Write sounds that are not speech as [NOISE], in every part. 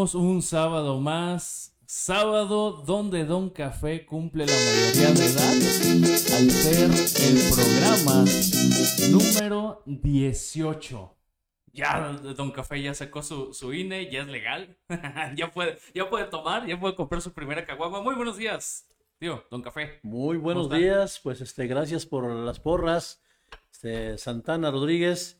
Un sábado más. Sábado donde Don Café cumple la mayoría de edad al ser el programa número 18. Ya Don Café ya sacó su, su INE, ya es legal. [LAUGHS] ya, puede, ya puede tomar, ya puede comprar su primera caguama. Muy buenos días, tío, Don Café. Muy buenos días, pues este, gracias por las porras, este, Santana Rodríguez,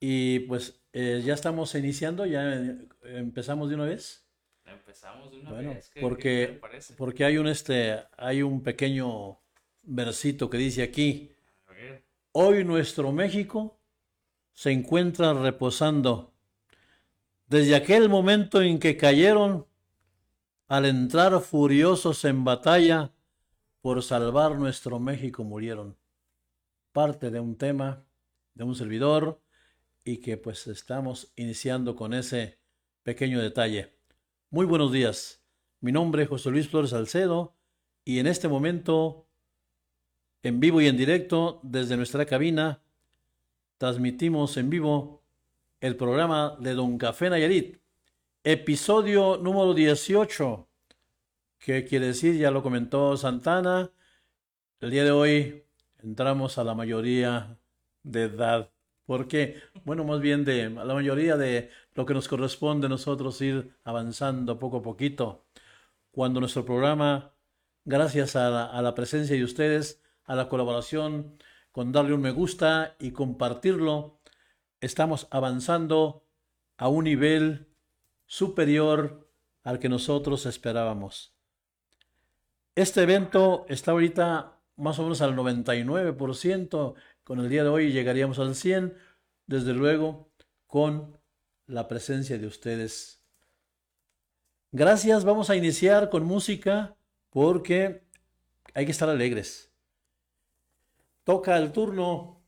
y pues eh, ya estamos iniciando, ya eh, empezamos de una vez, Empezamos de una bueno, vez. ¿Qué- qué porque, te parece? porque hay un este, hay un pequeño versito que dice aquí, A ver. hoy nuestro México se encuentra reposando desde aquel momento en que cayeron al entrar furiosos en batalla por salvar nuestro México murieron. Parte de un tema de un servidor y que pues estamos iniciando con ese pequeño detalle. Muy buenos días. Mi nombre es José Luis Flores Salcedo y en este momento en vivo y en directo desde nuestra cabina transmitimos en vivo el programa de Don Café Nayarit, episodio número 18. ¿Qué quiere decir? Ya lo comentó Santana. El día de hoy entramos a la mayoría de edad. ¿Por qué? Bueno, más bien de la mayoría de lo que nos corresponde a nosotros ir avanzando poco a poquito. Cuando nuestro programa, gracias a la, a la presencia de ustedes, a la colaboración, con darle un me gusta y compartirlo, estamos avanzando a un nivel superior al que nosotros esperábamos. Este evento está ahorita más o menos al 99%, con el día de hoy llegaríamos al 100%, desde luego con la presencia de ustedes. Gracias, vamos a iniciar con música porque hay que estar alegres. Toca el turno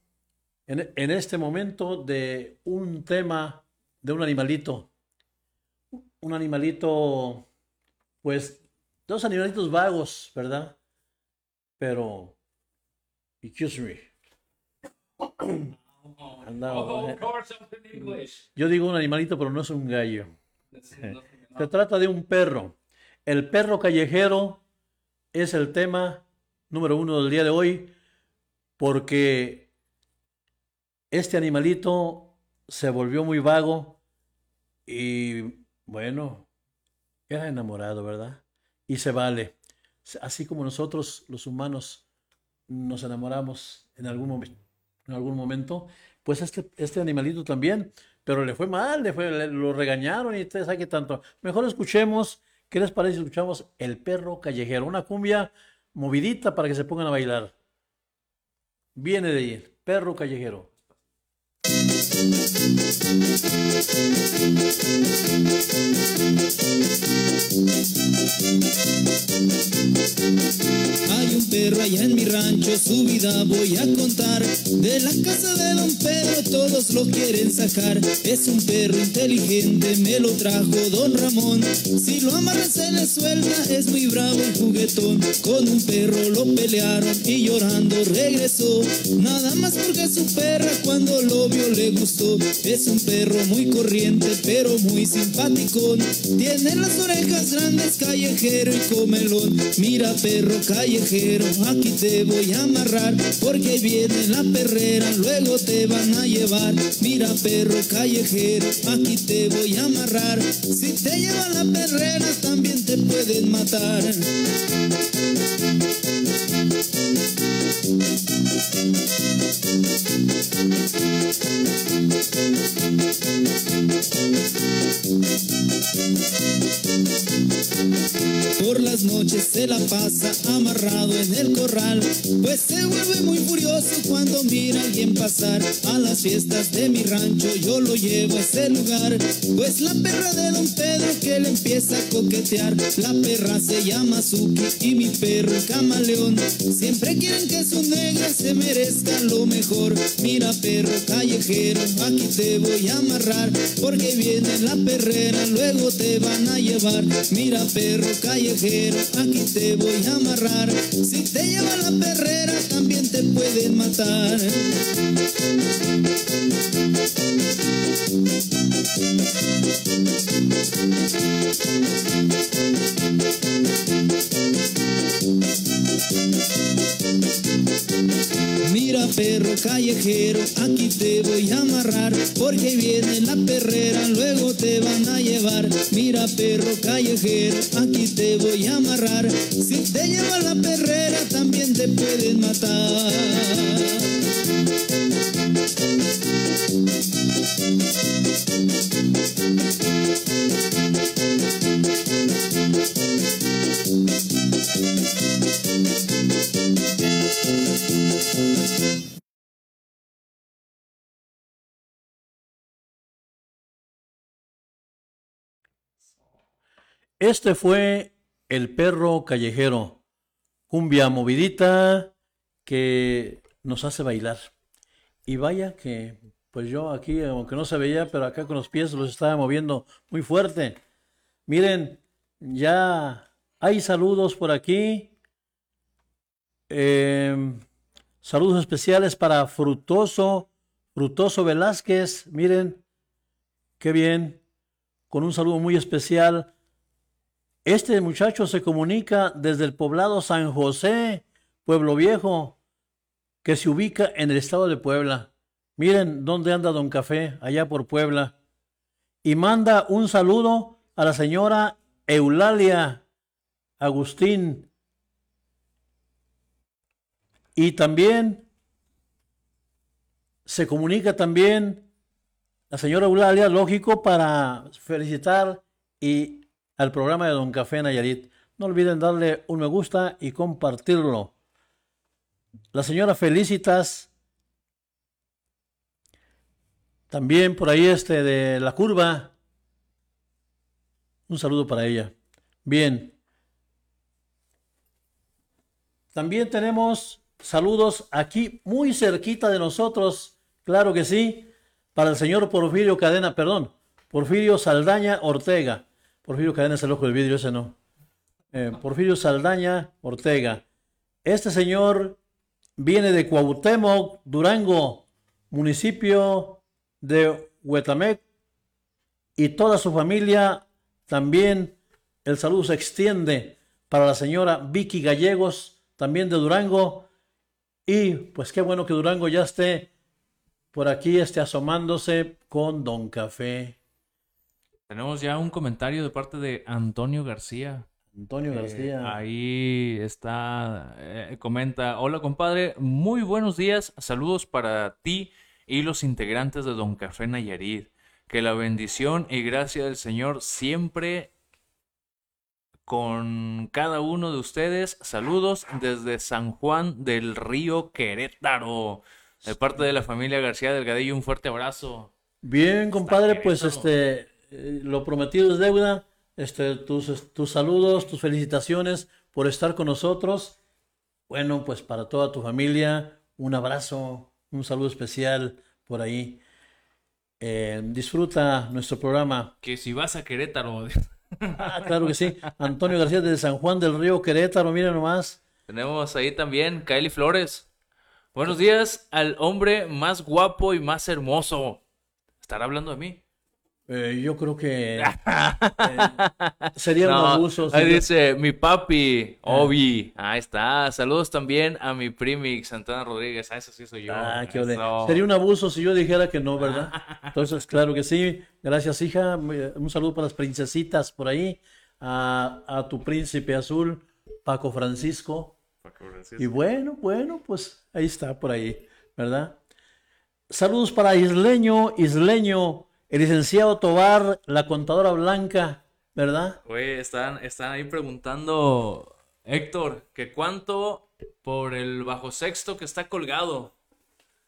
en, en este momento de un tema de un animalito. Un animalito, pues, dos animalitos vagos, ¿verdad? Pero, excuse me. [COUGHS] Oh, eh. Yo digo un animalito, pero no es un gallo. No, Se trata de un perro. El perro callejero es el tema número uno del día de hoy porque este animalito se volvió muy vago y bueno, era enamorado, ¿verdad? Y se vale. Así como nosotros los humanos nos enamoramos en algún momento, en algún momento, pues este, este animalito también, pero le fue mal, le fue, lo regañaron y ustedes saben qué tanto. Mejor escuchemos, ¿qué les parece si escuchamos El perro callejero? Una cumbia movidita para que se pongan a bailar. Viene de ahí, perro callejero. Hay un perro allá en mi rancho, su vida voy a contar. De la casa de don Pedro todos lo quieren sacar. Es un perro inteligente, me lo trajo don Ramón. Si lo amarra se le suelta, es muy bravo y juguetón. Con un perro lo pelearon y llorando regresó. Nada más porque su perra cuando lo vio le gustó. Un perro muy corriente, pero muy simpático. Tiene las orejas grandes, callejero y comelón. Mira perro callejero, aquí te voy a amarrar, porque viene la perrera, luego te van a llevar. Mira perro callejero, aquí te voy a amarrar. Si te lleva la perrera, también te pueden matar. Por las noches se la pasa amarrado en el corral, pues se vuelve muy furioso cuando mira a alguien pasar. A las fiestas de mi rancho yo lo llevo a ese lugar, pues la perra de don Pedro que le empieza a coquetear. La perra se llama Suki y mi perro camaleón. Siempre quieren que su negra se merezca lo mejor. Mira perro callejero, aquí te voy a amarrar, porque viene la perrera, luego te van a llevar. Mira perro callejero, aquí te voy a amarrar. Si te lleva la perrera, también te pueden matar. Mira perro callejero, aquí te voy a amarrar, porque viene la perrera, luego te van a llevar. Mira perro callejero, aquí te voy a amarrar, si te lleva la perrera también te pueden matar. Este fue el perro callejero, cumbia movidita que nos hace bailar. Y vaya que, pues yo aquí, aunque no se veía, pero acá con los pies los estaba moviendo muy fuerte. Miren, ya hay saludos por aquí. Eh, saludos especiales para Frutoso, Frutoso Velázquez. Miren, qué bien. Con un saludo muy especial este muchacho se comunica desde el poblado San José, Pueblo Viejo, que se ubica en el estado de Puebla. Miren dónde anda Don Café, allá por Puebla. Y manda un saludo a la señora Eulalia Agustín. Y también se comunica también la señora Eulalia, lógico, para felicitar y al programa de Don Café Nayarit. No olviden darle un me gusta y compartirlo. La señora Felicitas, también por ahí este de la curva. Un saludo para ella. Bien. También tenemos saludos aquí muy cerquita de nosotros, claro que sí, para el señor Porfirio Cadena, perdón, Porfirio Saldaña Ortega. Porfirio Cadena es el ojo del vidrio, ese no. Eh, Porfirio Saldaña Ortega. Este señor viene de Cuauhtémoc, Durango, municipio de Huetamec, y toda su familia también. El saludo se extiende para la señora Vicky Gallegos, también de Durango. Y pues qué bueno que Durango ya esté por aquí, esté asomándose con Don Café. Tenemos ya un comentario de parte de Antonio García. Antonio Eh, García. ahí está, eh, comenta, hola compadre, muy buenos días, saludos para ti y los integrantes de Don Café Nayarit. Que la bendición y gracia del Señor siempre con cada uno de ustedes. Saludos desde San Juan del Río Querétaro. De parte de la familia García Delgadillo, un fuerte abrazo. Bien, compadre, pues este, eh, lo prometido es deuda. Este, tus, tus saludos, tus felicitaciones por estar con nosotros. Bueno, pues para toda tu familia, un abrazo, un saludo especial por ahí. Eh, disfruta nuestro programa. Que si vas a Querétaro, [LAUGHS] Ah, claro que sí. Antonio García de San Juan del Río Querétaro, miren nomás. tenemos ahí también Kylie Flores. Buenos días al hombre más guapo y más hermoso. ¿Estará hablando de mí? Eh, yo creo que eh, [LAUGHS] sería un abuso. ahí dice mi papi, Ah. Obi. Ahí está. Saludos también a mi primi Santana Rodríguez. Ah, eso sí soy yo. Ah, qué. Eso. Sería un abuso si yo dijera que no, ¿verdad? [LAUGHS] Entonces, claro que sí. Gracias, hija. Un saludo para las princesitas por ahí. A, a tu príncipe azul, Paco Francisco. Y bueno, bueno, pues ahí está, por ahí, ¿verdad? Saludos para Isleño, Isleño, el licenciado Tobar, la contadora blanca, ¿verdad? Oye, están, están ahí preguntando, Héctor, que cuánto por el bajo sexto que está colgado.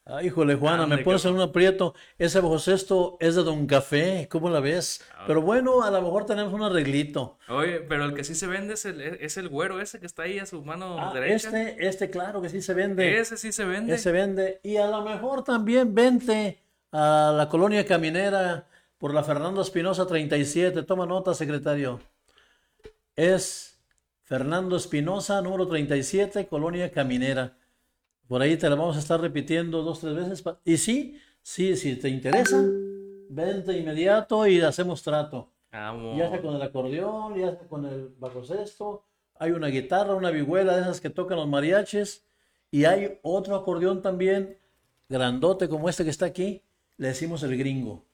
Ah, híjole, Juana, me pones en un aprieto. Ese bajo cesto es de Don Café, ¿cómo la ves? Ah. Pero bueno, a lo mejor tenemos un arreglito. Oye, pero el que sí se vende es el, es el güero ese que está ahí a su mano Ah, derecha. este, este, claro que sí se vende. Ese sí se vende. Ese vende. Y a lo mejor también vente a la colonia caminera por la Fernando Espinosa 37. Toma nota, secretario. Es Fernando Espinosa, número 37, colonia caminera. Por ahí te la vamos a estar repitiendo dos, tres veces. Y sí, sí, si te interesa, vente inmediato y hacemos trato. Vamos. Ya sea con el acordeón, ya sea con el bajo sexto. Hay una guitarra, una vihuela de esas que tocan los mariachis. Y hay otro acordeón también, grandote como este que está aquí. Le decimos el gringo.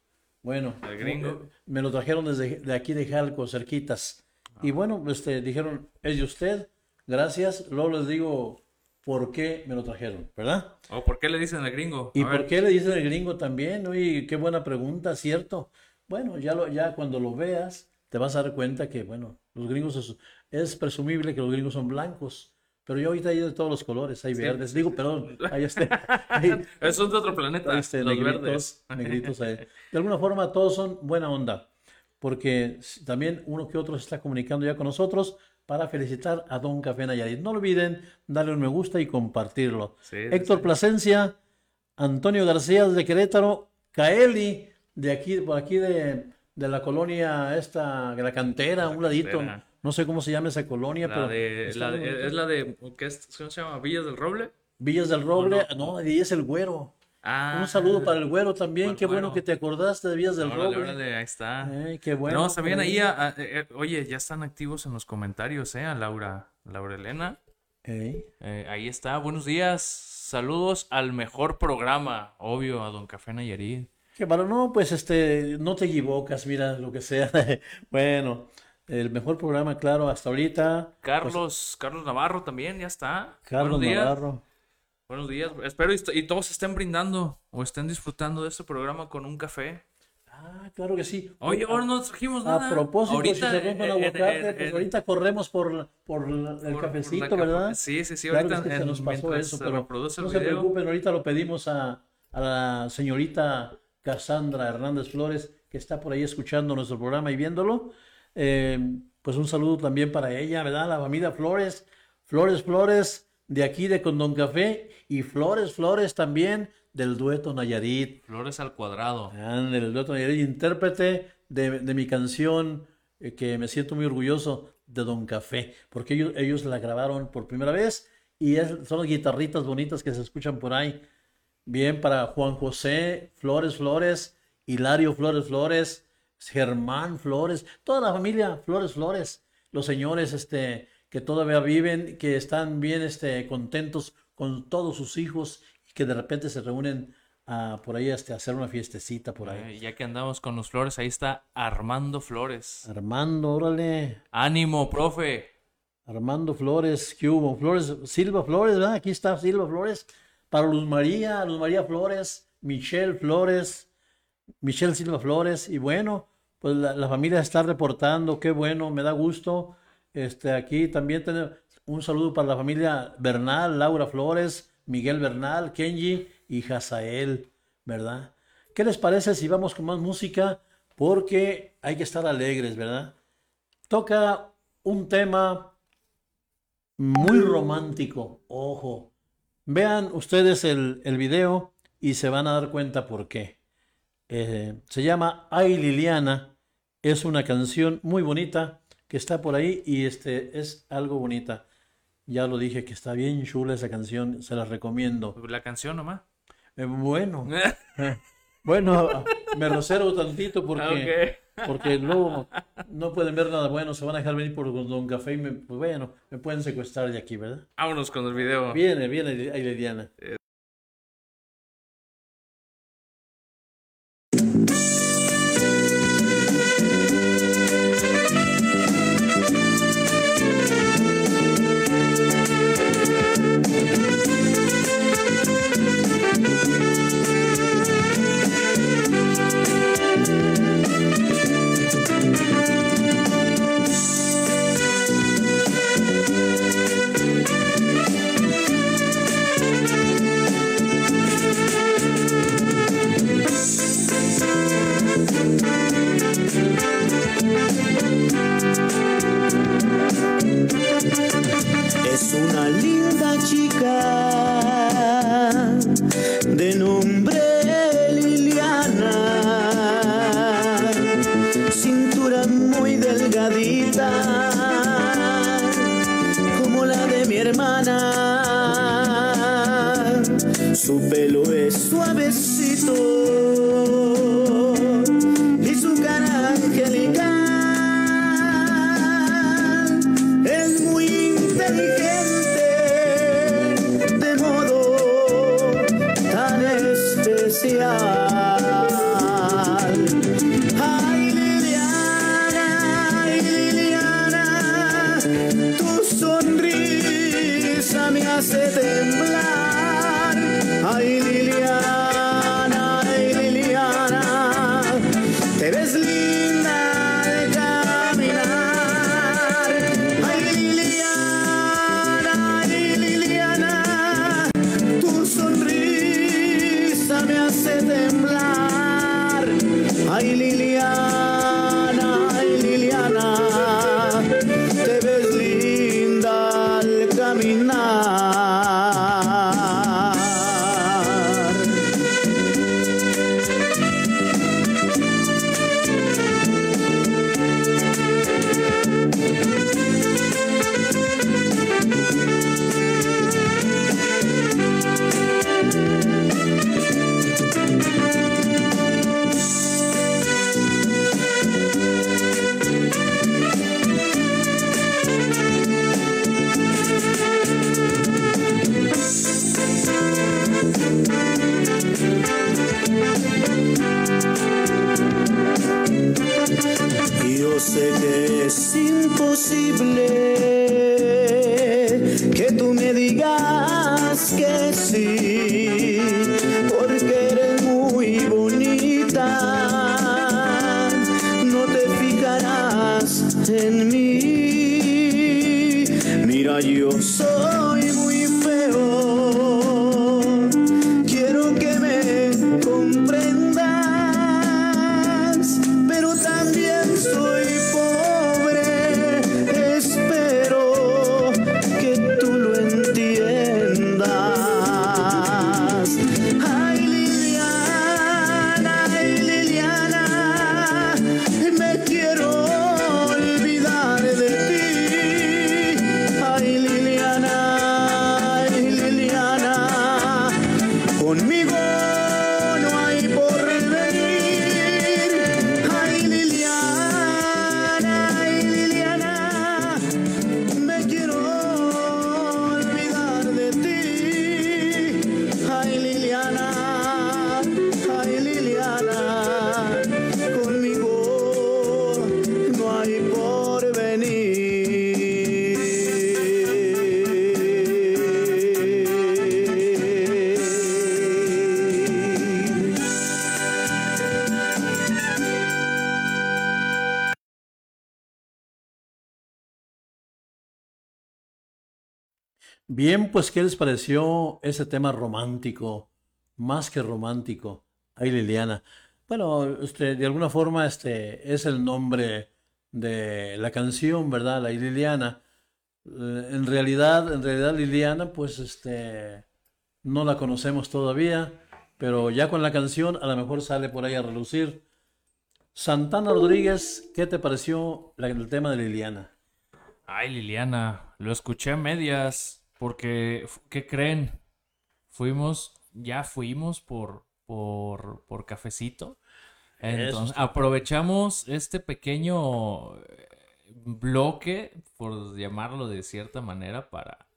Bueno, El gringo. eh, me lo trajeron desde de aquí de Jalco, cerquitas. Y bueno, este, dijeron, es de usted, gracias. Luego les digo por qué me lo trajeron, ¿verdad? ¿O por qué le dicen el gringo? ¿Y por qué le dicen el gringo también? Uy, qué buena pregunta, ¿cierto? Bueno, ya, lo, ya cuando lo veas, te vas a dar cuenta que, bueno, los gringos es, es presumible que los gringos son blancos, pero yo ahorita hay de todos los colores, hay verdes, digo, perdón, hay este, [LAUGHS] hay, Son de otro planeta, este, los negritos, verdes. negritos ahí. [LAUGHS] De alguna forma todos son buena onda, porque también uno que otro se está comunicando ya con nosotros para felicitar a Don Café Nayarit. No olviden darle un me gusta y compartirlo. Sí, Héctor sí. Plasencia, Antonio García de Querétaro, Kaeli de aquí, por aquí de, de la colonia esta, de la cantera, a un ladito. Cantera. No sé cómo se llama esa colonia, La pero de, la de- es la de, ¿qué es? ¿cómo se llama? ¿Villas del Roble? Villas del Roble, no? no, y es el güero. Ah, Un saludo para el güero también, qué bueno que te acordaste de Villas del órale, Roble. órale, ahí está. Ay, qué bueno. También por ahí, a- a- eh, oye, ya están activos en los comentarios, ¿eh? A Laura, Laura Elena. Ey. Eh, ahí está, buenos días. Saludos al mejor programa, obvio, a Don Café Nayarit. Que para no, pues este, no te equivocas, mira, lo que sea. [LAUGHS] bueno, el mejor programa, claro, hasta ahorita. Carlos, Carlos Navarro también, ya está. Carlos buenos. Navarro. Buenos días. Espero y, y todos estén brindando o estén disfrutando de este programa con un café. Ah, claro que sí. Oye, ahora no trajimos nada. A propósito, ahorita, si se rompe el eh, aguacate, eh, pues eh, ahorita corremos por, por el por- cafecito, ¿verdad? Sí, sí, sí, Claro ahorita es que se en- nos pasó eso, se pero no se video. preocupen, ahorita lo pedimos a, a la señorita Cassandra Hernández Flores, que está por ahí escuchando nuestro programa y viéndolo. Eh, pues un saludo también para ella, ¿verdad? La familia Flores, Flores, Flores, de aquí de Condón Café, y Flores, Flores también del dueto Nayarit. Flores al cuadrado. Ándale, el dueto Nayarit, intérprete de, de mi canción eh, que me siento muy orgulloso de Don Café, porque ellos, ellos la grabaron por primera vez y es- son las guitarritas bonitas que se escuchan por ahí. Bien para Juan José Flores Flores, Hilario Flores Flores, Germán Flores, toda la familia Flores Flores, los señores este, que todavía viven, que están bien este, contentos con todos sus hijos y que de repente se reúnen a, por ahí este, a hacer una fiestecita por ahí. Eh, ya que andamos con los Flores, ahí está Armando Flores. Armando, órale. Ánimo, profe. Armando Flores, ¿qué hubo? Flores, Silva Flores, ¿verdad? Aquí está Silva Flores. Para Luz María, Luz María Flores, Michelle Flores, Michelle Silva Flores. Y bueno, pues la, familia está reportando, qué bueno, me da gusto. Este, aquí también tenemos un saludo para la familia Bernal, Laura Flores, Miguel Bernal, Kenji y Hazael, ¿verdad? ¿Qué les parece si vamos con más música? Porque hay que estar alegres, ¿verdad? Toca un tema muy romántico, ojo. Vean ustedes el, el video y se van a dar cuenta por qué. Eh, se llama Ay Liliana, es una canción muy bonita que está por ahí y este es algo bonita. Ya lo dije que está bien chula esa canción, se la recomiendo. ¿La canción nomás? Eh, bueno, [LAUGHS] [LAUGHS] bueno, me reservo tantito porque, porque luego no pueden ver nada bueno, se van a dejar venir por Don Café y me, pues bueno, me pueden secuestrar de aquí, ¿verdad? Vámonos con el video. Viene, viene Ay Liliana. Bien, pues, ¿qué les pareció ese tema romántico? Más que romántico. Ay, Liliana. Bueno, este, de alguna forma este es el nombre de la canción, ¿verdad? La Liliana. Eh, en realidad, en realidad Liliana, pues este no la conocemos todavía, pero ya con la canción a lo mejor sale por ahí a relucir. Santana Rodríguez, ¿qué te pareció el tema de Liliana? Ay, Liliana, lo escuché a medias porque, ¿qué creen? Fuimos, ya fuimos por, por, por cafecito. Entonces, aprovechamos este pequeño eh, bloque, por llamarlo de cierta manera, para,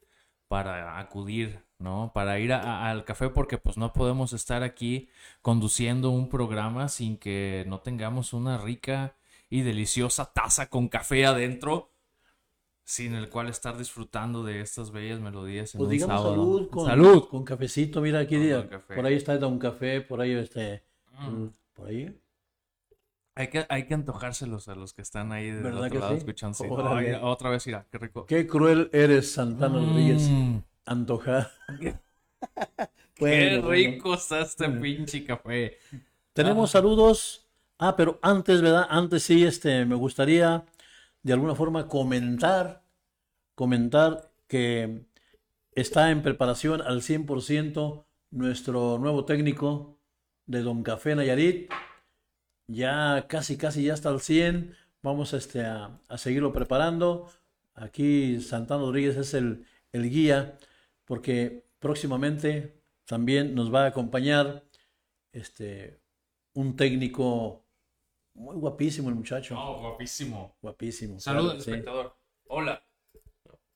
para acudir, ¿no? Para ir a- a- al café porque pues no podemos estar aquí conduciendo un programa sin que no tengamos una rica y deliciosa taza con café adentro, sin el cual estar disfrutando de estas bellas melodías en Pues un digamos sábado. salud con, Salud. con cafecito, mira aquí, Con día, por ahí está Don Café, por ahí este, Mm. por ahí. Hay que, hay que antojárselos a los que están ahí del ¿Verdad otro que lado sí? escuchando. Sí. Otra vez irá, qué rico. Qué cruel eres, Santana Rodríguez, Mm, antojar. qué [LAUGHS] Bueno, bueno. rico está este pinche café. Tenemos saludos. Ah, pero antes, ¿verdad? Antes sí, este, me gustaría de alguna forma comentar, comentar que está en preparación al 100% nuestro nuevo técnico de Don Café Nayarit. Ya casi, casi ya está al 100. Vamos este, a, seguirlo preparando. Aquí Santana Rodríguez es el, el guía, porque próximamente también nos va a acompañar este, un técnico muy guapísimo el muchacho. Oh, guapísimo. Guapísimo. Saludos, claro, sí. espectador. Hola.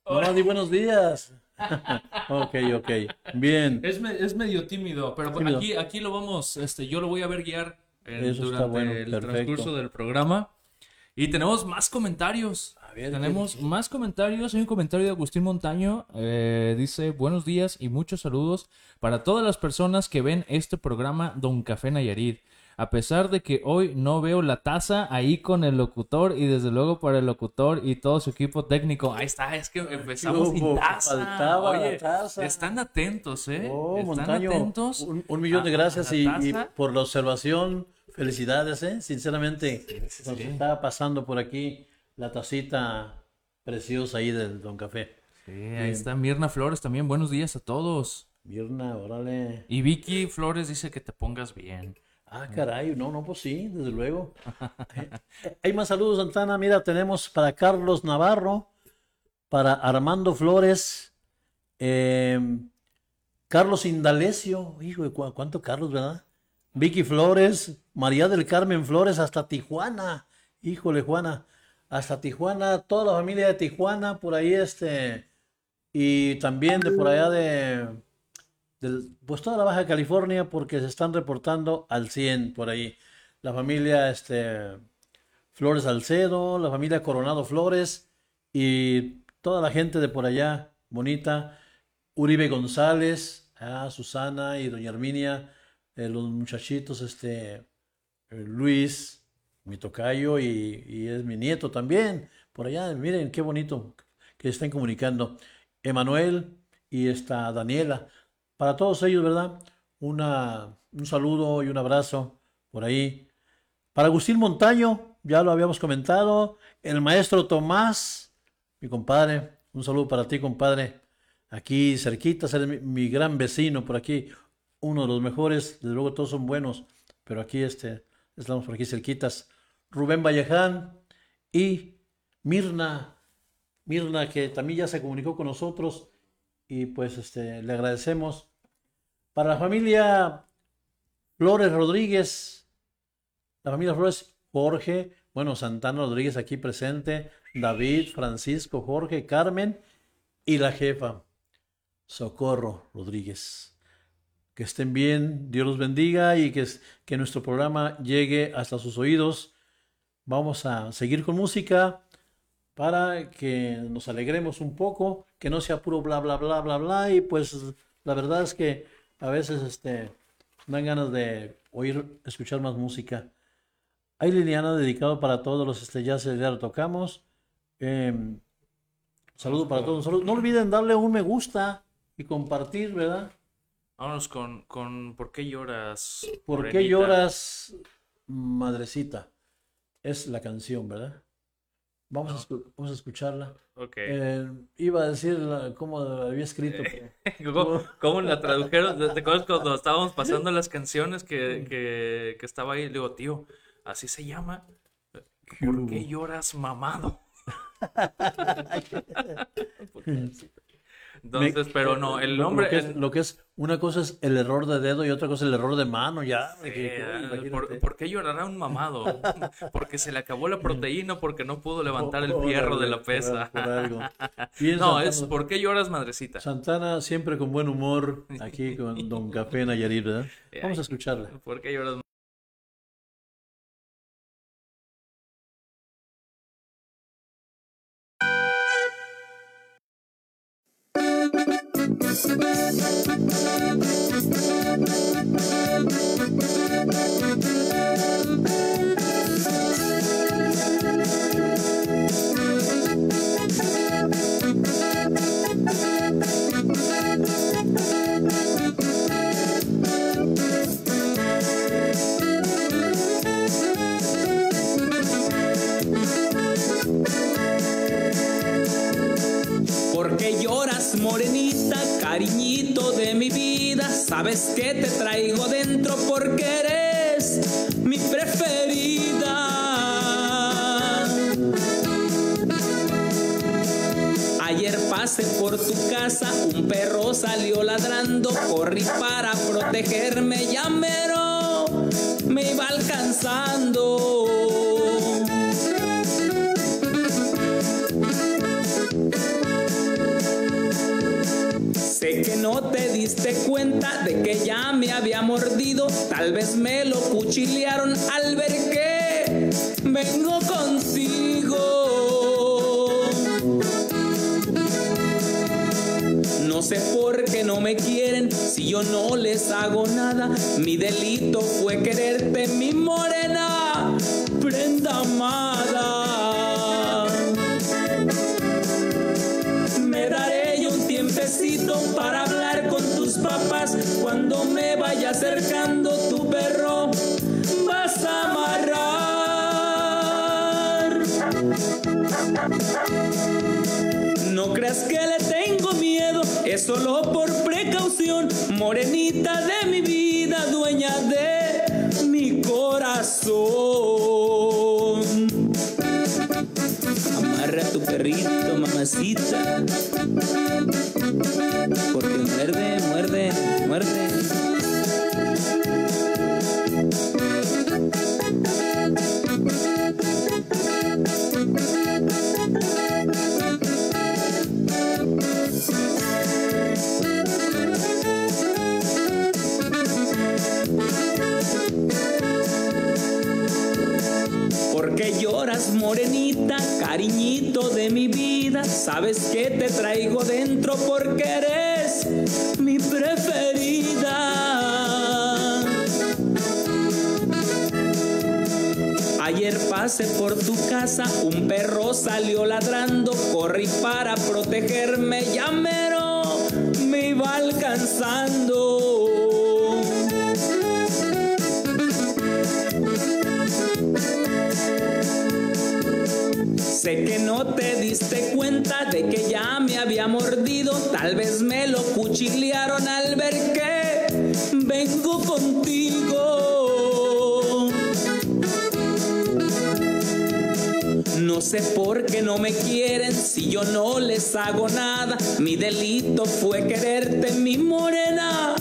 No, di buenos días. [LAUGHS] ok, ok. Bien. Es, me- es medio tímido, pero Tímido. aquí, aquí lo vamos, este, yo lo voy a ver guiar está durante bueno, el perfecto. transcurso del programa. Y tenemos más comentarios. A ver, Tenemos más comentarios. Hay un comentario de Agustín Montaño. eh, dice, buenos días y muchos saludos para todas las personas que ven este programa Don Café Nayarit. A pesar de que hoy no veo la taza ahí con el locutor y desde luego para el locutor y todo su equipo técnico. Ahí está, es que empezamos ¿Qué sin taza. Faltaba la Oye, taza. están atentos, ¿eh? Oh, están Montaño, atentos. un, un millón de a- gracias y, por la observación, felicidades, ¿eh? Sinceramente, sí, nos sí. está pasando por aquí la tacita preciosa ahí del Don Café. Sí, ahí está Mirna Flores también. Buenos días a todos. Mirna, órale. Y Vicky Flores dice que te pongas bien. Ah, caray, no, no, pues sí, desde luego. [LAUGHS] Hay más saludos, Santana. Mira, tenemos para Carlos Navarro, para Armando Flores, eh, Carlos Indalecio, hijo de cu- cuánto Carlos, ¿verdad? Vicky Flores, María del Carmen Flores, hasta Tijuana, híjole, Juana, hasta Tijuana, toda la familia de Tijuana, por ahí este, y también de por allá de, pues toda la Baja California porque se están reportando al 100 por ahí. La familia este, Flores Salcedo, la familia Coronado Flores y toda la gente de por allá, bonita. Uribe González, ah, Susana y Doña Herminia, eh, los muchachitos, este, eh, Luis, mi tocayo y, y es mi nieto también. Por allá, miren qué bonito que estén comunicando. Emanuel y esta Daniela. Para todos ellos, ¿verdad? Una, un saludo y un abrazo por ahí. Para Agustín Montaño, ya lo habíamos comentado. El maestro Tomás, mi compadre. Un saludo para ti, compadre. Aquí cerquita, mi, mi gran vecino por aquí. Uno de los mejores, desde luego todos son buenos, pero aquí este, estamos por aquí cerquitas. Rubén Valleján y Mirna, Mirna que también ya se comunicó con nosotros y pues este, le agradecemos. Para la familia Flores Rodríguez, la familia Flores Jorge, bueno, Santana Rodríguez aquí presente, David, Francisco, Jorge, Carmen y la jefa, Socorro Rodríguez. Que estén bien, Dios los bendiga y que, que nuestro programa llegue hasta sus oídos. Vamos a seguir con música para que nos alegremos un poco, que no sea puro bla, bla, bla, bla, bla. Y pues la verdad es que a veces este, dan ganas de oír, escuchar más música. Hay Liliana dedicado para todos los estellaces, ya lo tocamos. Eh, saludo para todos. Saludo. No olviden darle un me gusta y compartir, ¿verdad? Vámonos con, con ¿Por qué lloras? ¿Por qué lloras, madrecita? Es la canción, ¿verdad? Vamos, a, escu- vamos a escucharla. Ok. Eh, iba a decir la- cómo la había escrito. pero- [LAUGHS] ¿Cómo, cómo la tradujeron? ¿Te te acuerdas cuando estábamos pasando las canciones que, que, que estaba ahí? Le digo, tío, ¿así se llama? ¿Por qué lloras mamado? [LAUGHS] [LAUGHS] Entonces, Me- pero no, el nombre... Lo que, es, el- lo que es- una cosa es el error de dedo y otra cosa es el error de mano, ya. Que- imagínate. ¿por, por qué llorará un mamado? [LAUGHS] Porque se le acabó la proteína, porque no pudo levantar el fierro de la pesa. por algo. [LAUGHS] Bien, No, Santana- es ¿por qué lloras, madrecita? Santana siempre con buen humor, [LAUGHS] aquí con Don Café Nayarit, ¿verdad? Eh, Vamos a escucharla. ¿Por qué lloras? ¿Por lloras, morenita, cariñito de mi vida? Sabes que te traigo dentro porque eres mi preferida. Ayer pasé por tu casa, un perro salió ladrando, corrí para protegerme, ya mero me iba alcanzando. Sé que no te diste cuenta de que ya me había mordido, tal vez me lo cuchilearon al ver que vengo contigo. No sé por qué no me quieren si yo no les hago nada. Mi delito fue quererte, mi morena, prenda amada. Solo por precaución. Morenita de mi vida, dueña de mi corazón. Amarra a tu perrito, mamacita. Mi vida? Sabes que te traigo dentro porque eres mi preferida. Ayer pasé por tu casa, un perro salió ladrando, corrí para protegerme, ya mero me iba alcanzando. Sé que no te diste cuenta de que ya me había mordido, tal vez me lo cuchilearon al ver que vengo contigo. No sé por qué no me quieren si yo no les hago nada. Mi delito fue quererte, mi morena,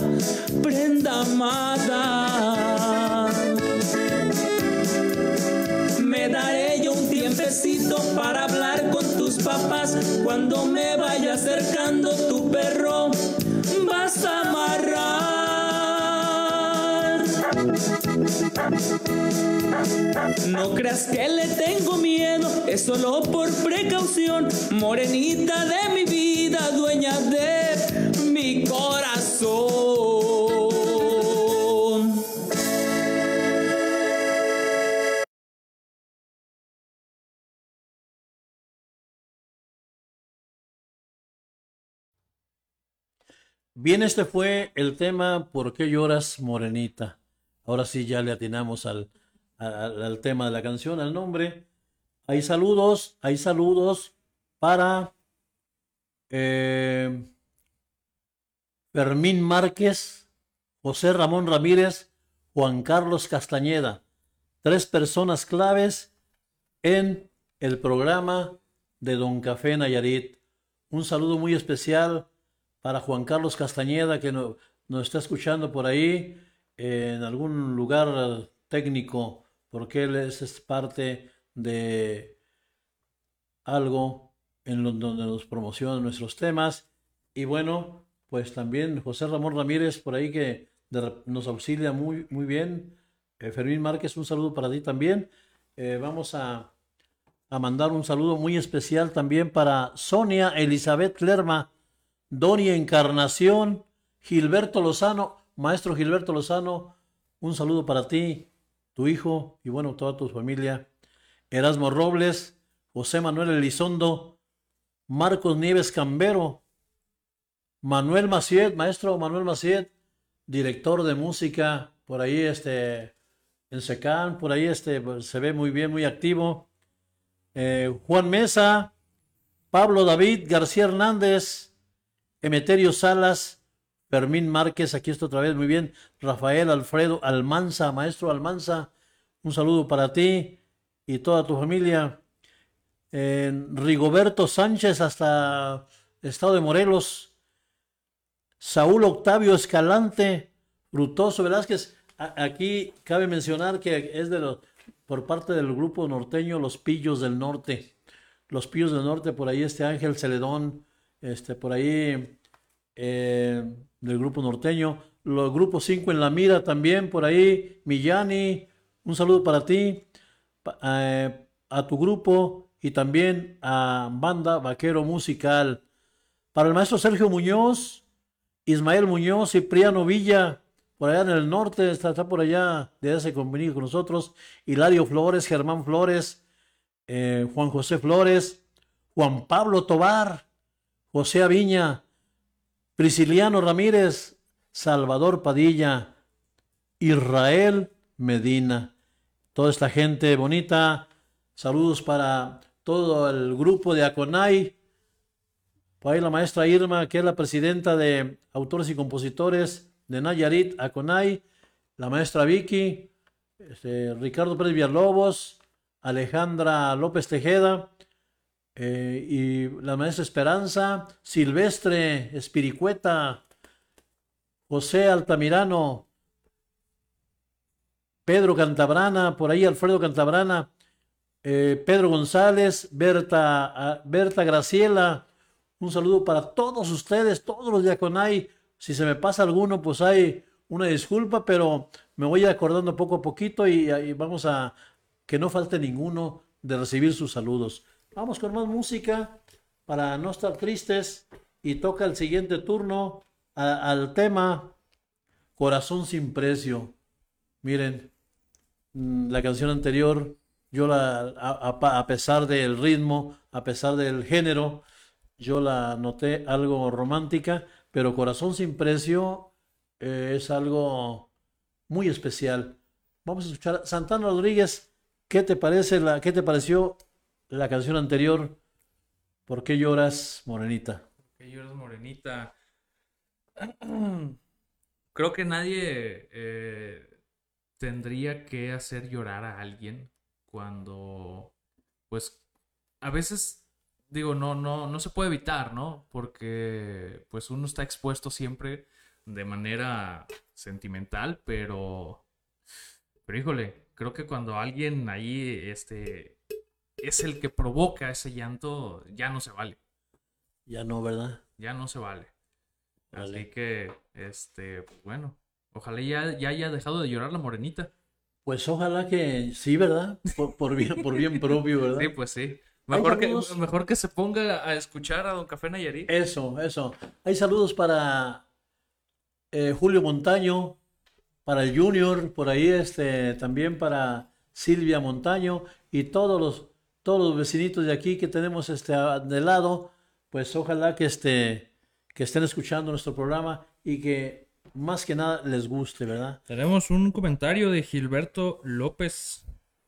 prenda amada. Cuando me vaya acercando tu perro, vas a amarrar. No creas que le tengo miedo, es solo por precaución. Morenita de mi vida, dueña de Bien, este fue el tema ¿Por qué lloras, morenita? Ahora sí ya le atinamos al, al, tema de la canción, al nombre. Hay saludos, hay saludos para eh, Fermín Márquez, José Ramón Ramírez, Juan Carlos Castañeda, tres personas claves en el programa de Don Café Nayarit. Un saludo muy especial para Juan Carlos Castañeda que no, nos está escuchando por ahí en algún lugar técnico, porque él es parte de algo en donde nos promocionan nuestros temas. Y bueno, pues también José Ramón Ramírez por ahí que nos auxilia muy, muy bien. Eh, Fermín Márquez, un saludo para ti también. Eh, vamos a, a, mandar un saludo muy especial también para Sonia Elizabeth Lerma, Donia Encarnación, Gilberto Lozano, maestro Gilberto Lozano, un saludo para ti, tu hijo y bueno, toda tu familia. Erasmo Robles, José Manuel Elizondo, Marcos Nieves Cambero, Manuel Maciet, maestro Manuel Maciet, director de música, por ahí este, en Secán, por ahí este, se ve muy bien, muy activo. Eh, Juan Mesa, Pablo David, García Hernández, Emeterio Salas, Fermín Márquez, aquí está otra vez, muy bien. Rafael Alfredo Almanza, maestro Almanza, un saludo para ti y toda tu familia. Rigoberto Sánchez hasta Estado de Morelos, Saúl Octavio Escalante, Brutoso Velázquez. aquí cabe mencionar que es de los, por parte del grupo norteño Los Pillos del Norte. Los Pillos del Norte, por ahí este Ángel Celedón, este, por ahí eh, del grupo norteño. Los grupos 5 en la mira también, por ahí, Millani, un saludo para ti, eh, a tu grupo, y también a Banda Vaquero Musical. Para el maestro Sergio Muñoz, Ismael Muñoz, Cipriano Villa, por allá en el norte, está, por allá, de ese convenido con nosotros, Hilario Flores, Germán Flores, eh, Juan José Flores, Juan Pablo Tobar, José Aviña, Prisciliano Ramírez, Salvador Padilla, Israel Medina. Toda esta gente bonita. Saludos para todo el grupo de Aconay, por ahí la maestra Irma, que es la presidenta de autores y compositores de Nayarit, Aconay, la maestra Vicky, este, Ricardo Pérez Villalobos, Alejandra López Tejeda, eh, y la maestra Esperanza, Silvestre Espiricueta, José Altamirano, Pedro Cantabrana, por ahí Alfredo Cantabrana, eh, Pedro González, Berta, Berta Graciela, un saludo para todos ustedes, todos los de Aconay. Si se me pasa alguno, pues hay una disculpa, pero me voy acordando poco a poquito y, vamos a que no falte ninguno de recibir sus saludos. Vamos con más música para no estar tristes y toca el siguiente turno al tema Corazón sin precio. Miren, mm, la canción anterior yo la, a, pesar del ritmo, a pesar del género, yo la noté algo romántica, pero Corazón sin precio eh, es algo muy especial. Vamos a escuchar Santana Rodríguez, ¿qué te parece la, qué te pareció la canción anterior? ¿Por qué lloras, Morenita? ¿Por qué lloras, Morenita? [CLEARS THROAT] Creo que nadie eh, tendría que hacer llorar a alguien cuando, pues, a veces, digo, no, no, no se puede evitar, ¿no? Porque, pues, uno está expuesto siempre de manera sentimental, pero, pero híjole, creo que cuando alguien ahí, este, es el que provoca ese llanto, ya no se vale. Ya no, ¿verdad? Ya no se vale. Así que, este, pues bueno, ojalá ya, ya haya dejado de llorar la morenita. Pues ojalá que sí, ¿verdad? Por, bien, por bien [LAUGHS] propio, ¿verdad? Sí, pues sí. Mejor que, mejor que se ponga a escuchar a Don Café Nayarit. Eso, eso. Hay saludos para eh, Julio Montaño, para el Junior, por ahí este, también para Silvia Montaño y todos los, todos los vecinitos de aquí que tenemos este, de lado, pues ojalá que, este, que estén escuchando nuestro programa y que más que nada les guste, ¿verdad? Tenemos un comentario de Gilberto López.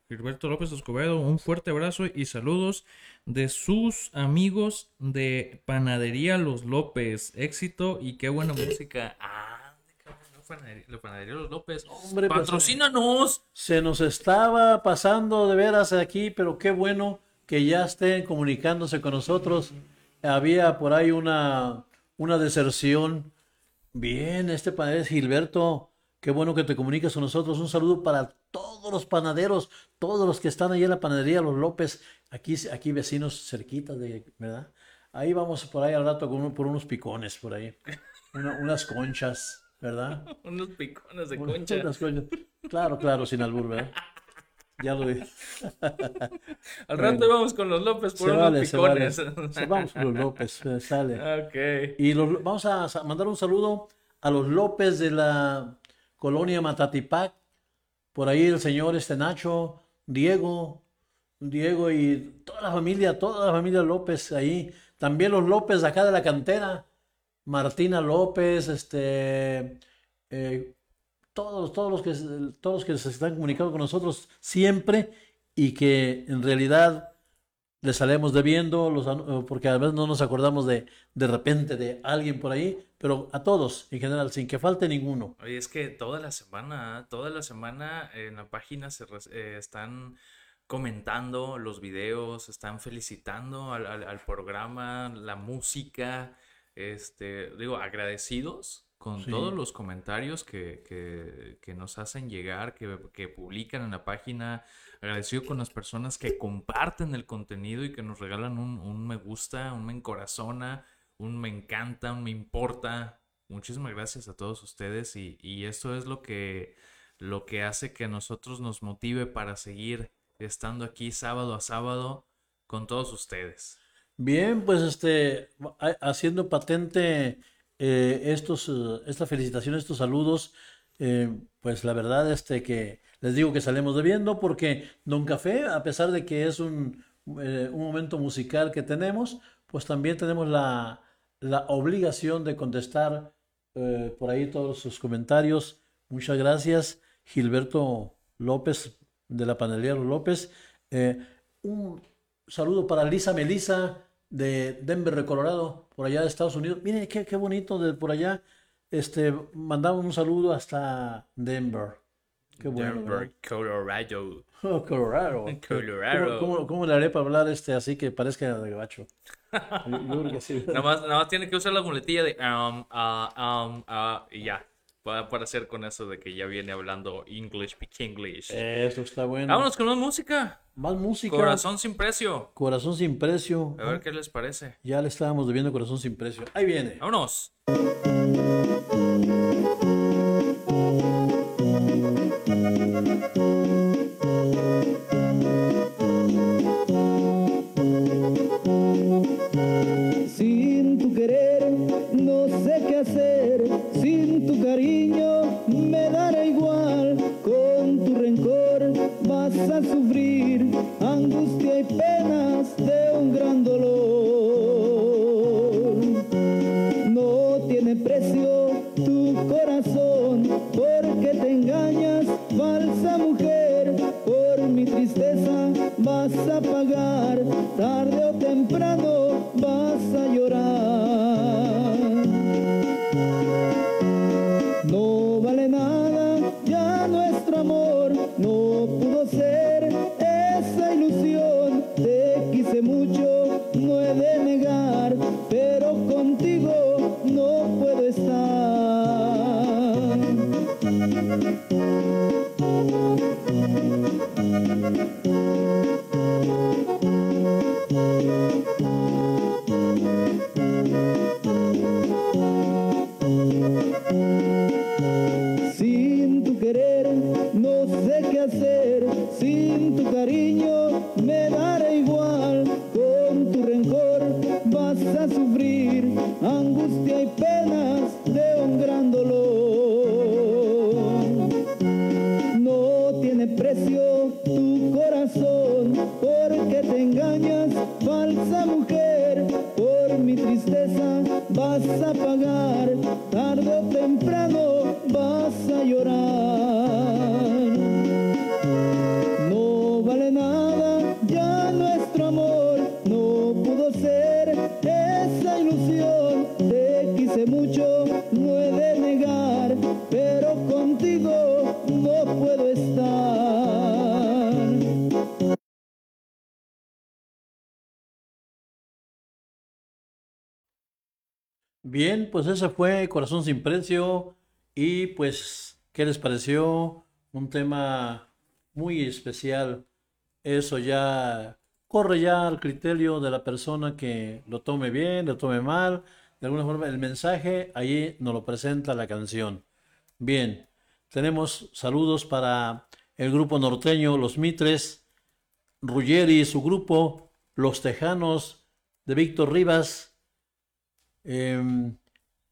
Gilberto López Escobedo, un fuerte abrazo y saludos de sus amigos de Panadería Los López. Éxito y qué buena música. Ah, panadería, la Panadería Los López. Hombre, pues, patrocínanos. Se nos estaba pasando de veras aquí, pero qué bueno que ya estén comunicándose con nosotros. Había por ahí una, una deserción. Bien, este panadero es Gilberto. Qué bueno que te comunicas con nosotros. Un saludo para todos los panaderos, todos los que están ahí en la panadería Los López, aquí, aquí vecinos cerquitas de, ¿verdad? Ahí vamos por ahí al rato con por unos picones por ahí. Una- unas conchas, ¿verdad? [LAUGHS] Unos picones de Unas- concha. unas conchas. Claro, claro, sin albur, ¿verdad? Ya lo vi. [LAUGHS] Al rato íbamos con los López por Se unos vale, se vale. Se- Vamos con los López, eh, sale. ok. Y los- vamos a mandar un saludo a los López de la colonia Matatipac. Por ahí el señor este Nacho, Diego, Diego y toda la familia, toda la familia López ahí. También los López de acá de la cantera. Martina López, este, eh, todos, todos los que, todos los que se están comunicando con nosotros siempre y que en realidad les salemos debiendo, los, eh, porque a veces no nos acordamos de, de repente de alguien por ahí, pero a todos en general, sin que falte ninguno. Oye, es que toda la semana, toda la semana en la página se eh, están comentando los videos, están felicitando al- al programa, la música, este, digo, agradecidos con Sí. todos los comentarios que, que- que nos hacen llegar, que, que publican en la página, agradecido con las personas que comparten el contenido y que nos regalan un, un me gusta, un me encorazona, un me encanta, un me importa. Muchísimas gracias a todos ustedes y, y esto es lo que, lo que hace que a nosotros nos motive para seguir estando aquí sábado a sábado con todos ustedes. Bien, pues este, ha- haciendo patente eh, estos, eh, esta felicitación, estos saludos, eh, pues la verdad este que les digo que salimos debiendo porque Don Café, a pesar de que es un, un momento musical que tenemos, pues también tenemos la, la obligación de contestar eh, por ahí todos sus comentarios. Muchas gracias, Gilberto López de la Panadería Los López. Eh, un saludo para Lisa Melisa de Denver, Colorado, por allá de Estados Unidos. Miren qué, qué bonito de por allá. Este, mandamos un saludo hasta Denver. Qué bueno. Denver, Colorado. Oh, [LAUGHS] Colorado. [LAUGHS] Colorado. ¿Cómo, cómo- cómo le haré para hablar este así que parezca de gabacho? [LAUGHS] Yo, yo creo que sí. Nada más, nada más tiene que usar la muletilla de um, ah, um, ah, y ya. Para, para hacer con eso de que ya viene hablando English, speak English. Eso está bueno. Vámonos con más música. Más música. Corazón sin precio. Corazón sin precio. A ver qué les parece. Ya le estábamos debiendo corazón sin precio. Ahí viene. Vámonos. Pues ese fue Corazón sin Precio y pues, ¿qué les pareció? Un tema muy especial. Eso ya corre ya al criterio de la persona que lo tome bien, lo tome mal. De alguna forma, el mensaje ahí nos lo presenta la canción. Bien, tenemos saludos para el grupo norteño Los Mitres, Ruggeri y su grupo, Los Tejanos de Víctor Rivas,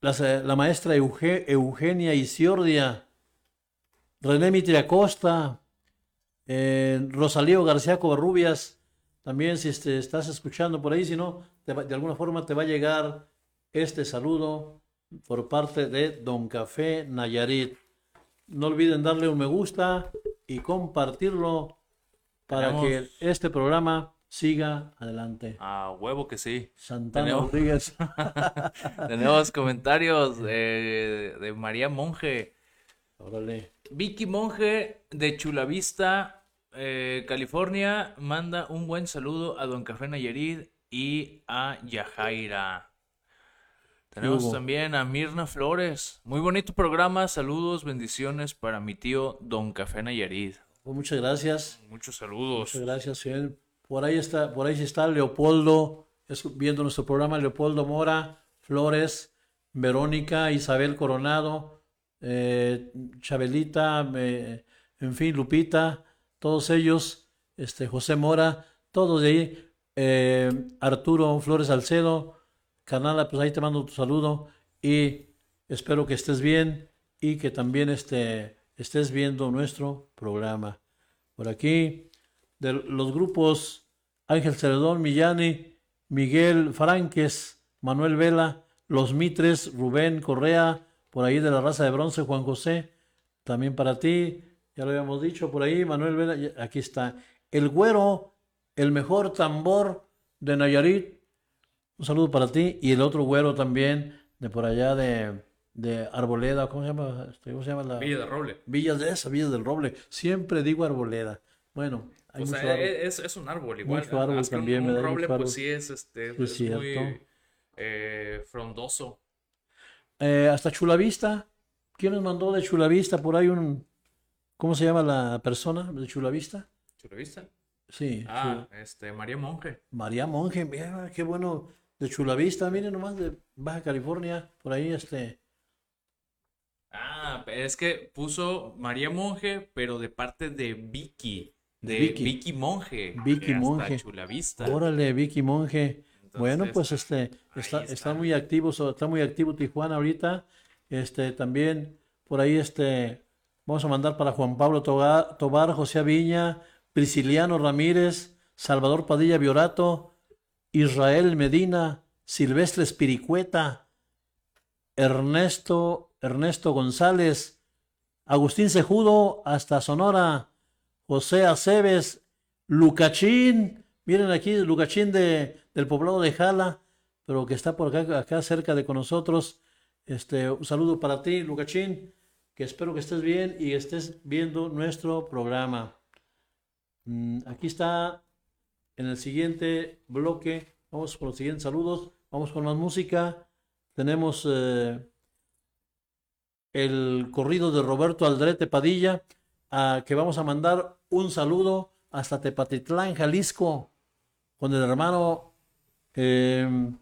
la, maestra Eugenia Isiordia, René Mitria Costa, eh, Rosalío García Covarrubias, también si este, estás escuchando por ahí, si no, de alguna forma te va a llegar este saludo por parte de Don Café Nayarit. No olviden darle un me gusta y compartirlo para que este programa siga adelante. A huevo que sí. Santana Rodríguez. [LAUGHS] Tenemos comentarios de María Monge. Órale. Vicky Monge de Chulavista, eh, California, manda un buen saludo a Don Café Nayarit y a Yajaira. Tenemos también a Mirna Flores. Muy bonito programa. Saludos, bendiciones para mi tío Don Café Nayarit. Pues muchas gracias. Muchos saludos. Muchas gracias, Por ahí está, por ahí está Leopoldo, viendo nuestro programa, Leopoldo Mora, Flores, Verónica, Isabel Coronado, eh, Chabelita, en fin, Lupita, todos ellos, este, José Mora, todos de ahí, eh, Arturo Flores Alcedo, Canala, pues ahí te mando tu saludo y espero que estés bien y que también este, estés viendo nuestro programa. Por aquí, de los grupos Ángel Ceredón, Millani, Miguel Franques, Manuel Vela, Los Mitres, Rubén Correa, por ahí de la raza de bronce, Juan José, también para ti, ya lo habíamos dicho, por ahí, Manuel Vela, aquí está. El güero, el mejor tambor de Nayarit, un saludo para ti. Y el otro güero también, de por allá de, de Arboleda, ¿cómo se llama? ¿Cómo se llama la? Villa del Roble. Villa de esa, Villa del Roble. Siempre digo Arboleda. Bueno, hay o sea, es, es, un árbol igual. Mucho árbol también. Un, un roble, pues sí es, este, es, muy eh, frondoso. Eh, hasta Chulavista. ¿Quién nos mandó de Chulavista? Por ahí un... ¿Cómo se llama la persona de Chulavista? ¿Chulavista? Sí. Ah, este, María Monje. María Monje, mira, qué bueno de Chulavista, miren nomás de Baja California, por ahí este. Ah, es que puso María Monje, pero de parte de Vicky, de Vicky, Monje. Vicky Monje. Chulavista. Órale, Vicky Monje. bueno, pues este está, está, muy activo, está muy activo Tijuana ahorita. Este también por ahí este vamos a mandar para Juan Pablo Tobar, Tobar José Viña, Prisciliano Ramírez, Salvador Padilla Viorato, Israel Medina, Silvestre Espiricueta, Ernesto, Ernesto González, Agustín Sejudo hasta Sonora, José Aceves, Lucachín, miren aquí, Lucachín de, del poblado de Jala, pero que está por acá, acá cerca de con nosotros. Este, un saludo para ti, Lucachín, que espero que estés bien y estés viendo nuestro programa. Mm, aquí está en el siguiente bloque, vamos con los siguientes saludos, vamos con más música. Tenemos eh, el corrido de Roberto Aldrete Padilla, que vamos a mandar un saludo hasta Tepatitlán, Jalisco, con el hermano em,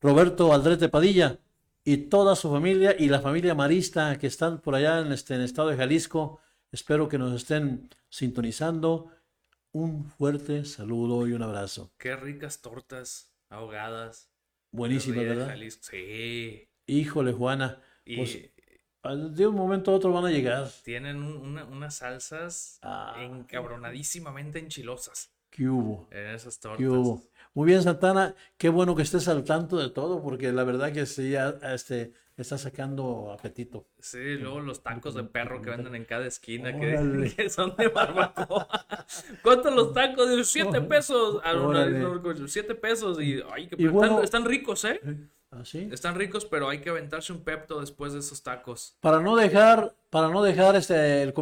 Roberto Aldrete Padilla y toda su familia y la familia marista que están por allá en, este, en el estado de Jalisco. Espero que nos estén sintonizando un fuerte saludo y un abrazo. Qué ricas tortas ahogadas. Buenísimas, ¿verdad? Sí. Híjole, Juana. Pues, de un momento a otro van a llegar. Tienen unas salsas ah. encabronadísimamente enchilosas. ¿Qué hubo? En esas tortas. ¿Qué hubo? Muy bien, Santana. Qué bueno que estés al tanto de todo, porque la verdad que sí, este, está sacando apetito. Sí, luego los tacos de perro que venden en cada esquina, que, [LAUGHS] son de barbacoa. [LAUGHS] ¿Cuántos los tacos? Siete pesos. Siete pesos. Y, ay, están, ricos, ¿eh? ¿Ah, están ricos, pero hay que aventarse un pepto después de esos tacos. Para no dejar, para no dejar este,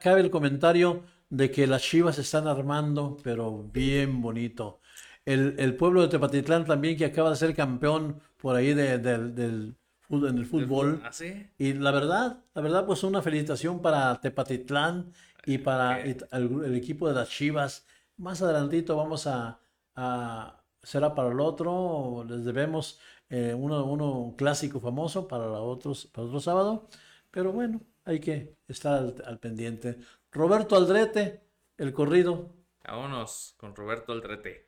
cabe el comentario de que las chivas están armando, pero bien bonito. El, el pueblo de Tepatitlán también, que acaba de ser campeón por ahí de, de, de, en el fútbol. ¿ah, y la verdad, la verdad, pues una felicitación para Tepatitlán y para el, el, equipo de las Chivas. Más adelantito vamos a, a será para el otro, les debemos eh, uno, uno clásico famoso para, otros, para otro sábado, pero bueno, hay que estar al, al pendiente. Roberto Aldrete, el corrido. Vámonos con Roberto Aldrete.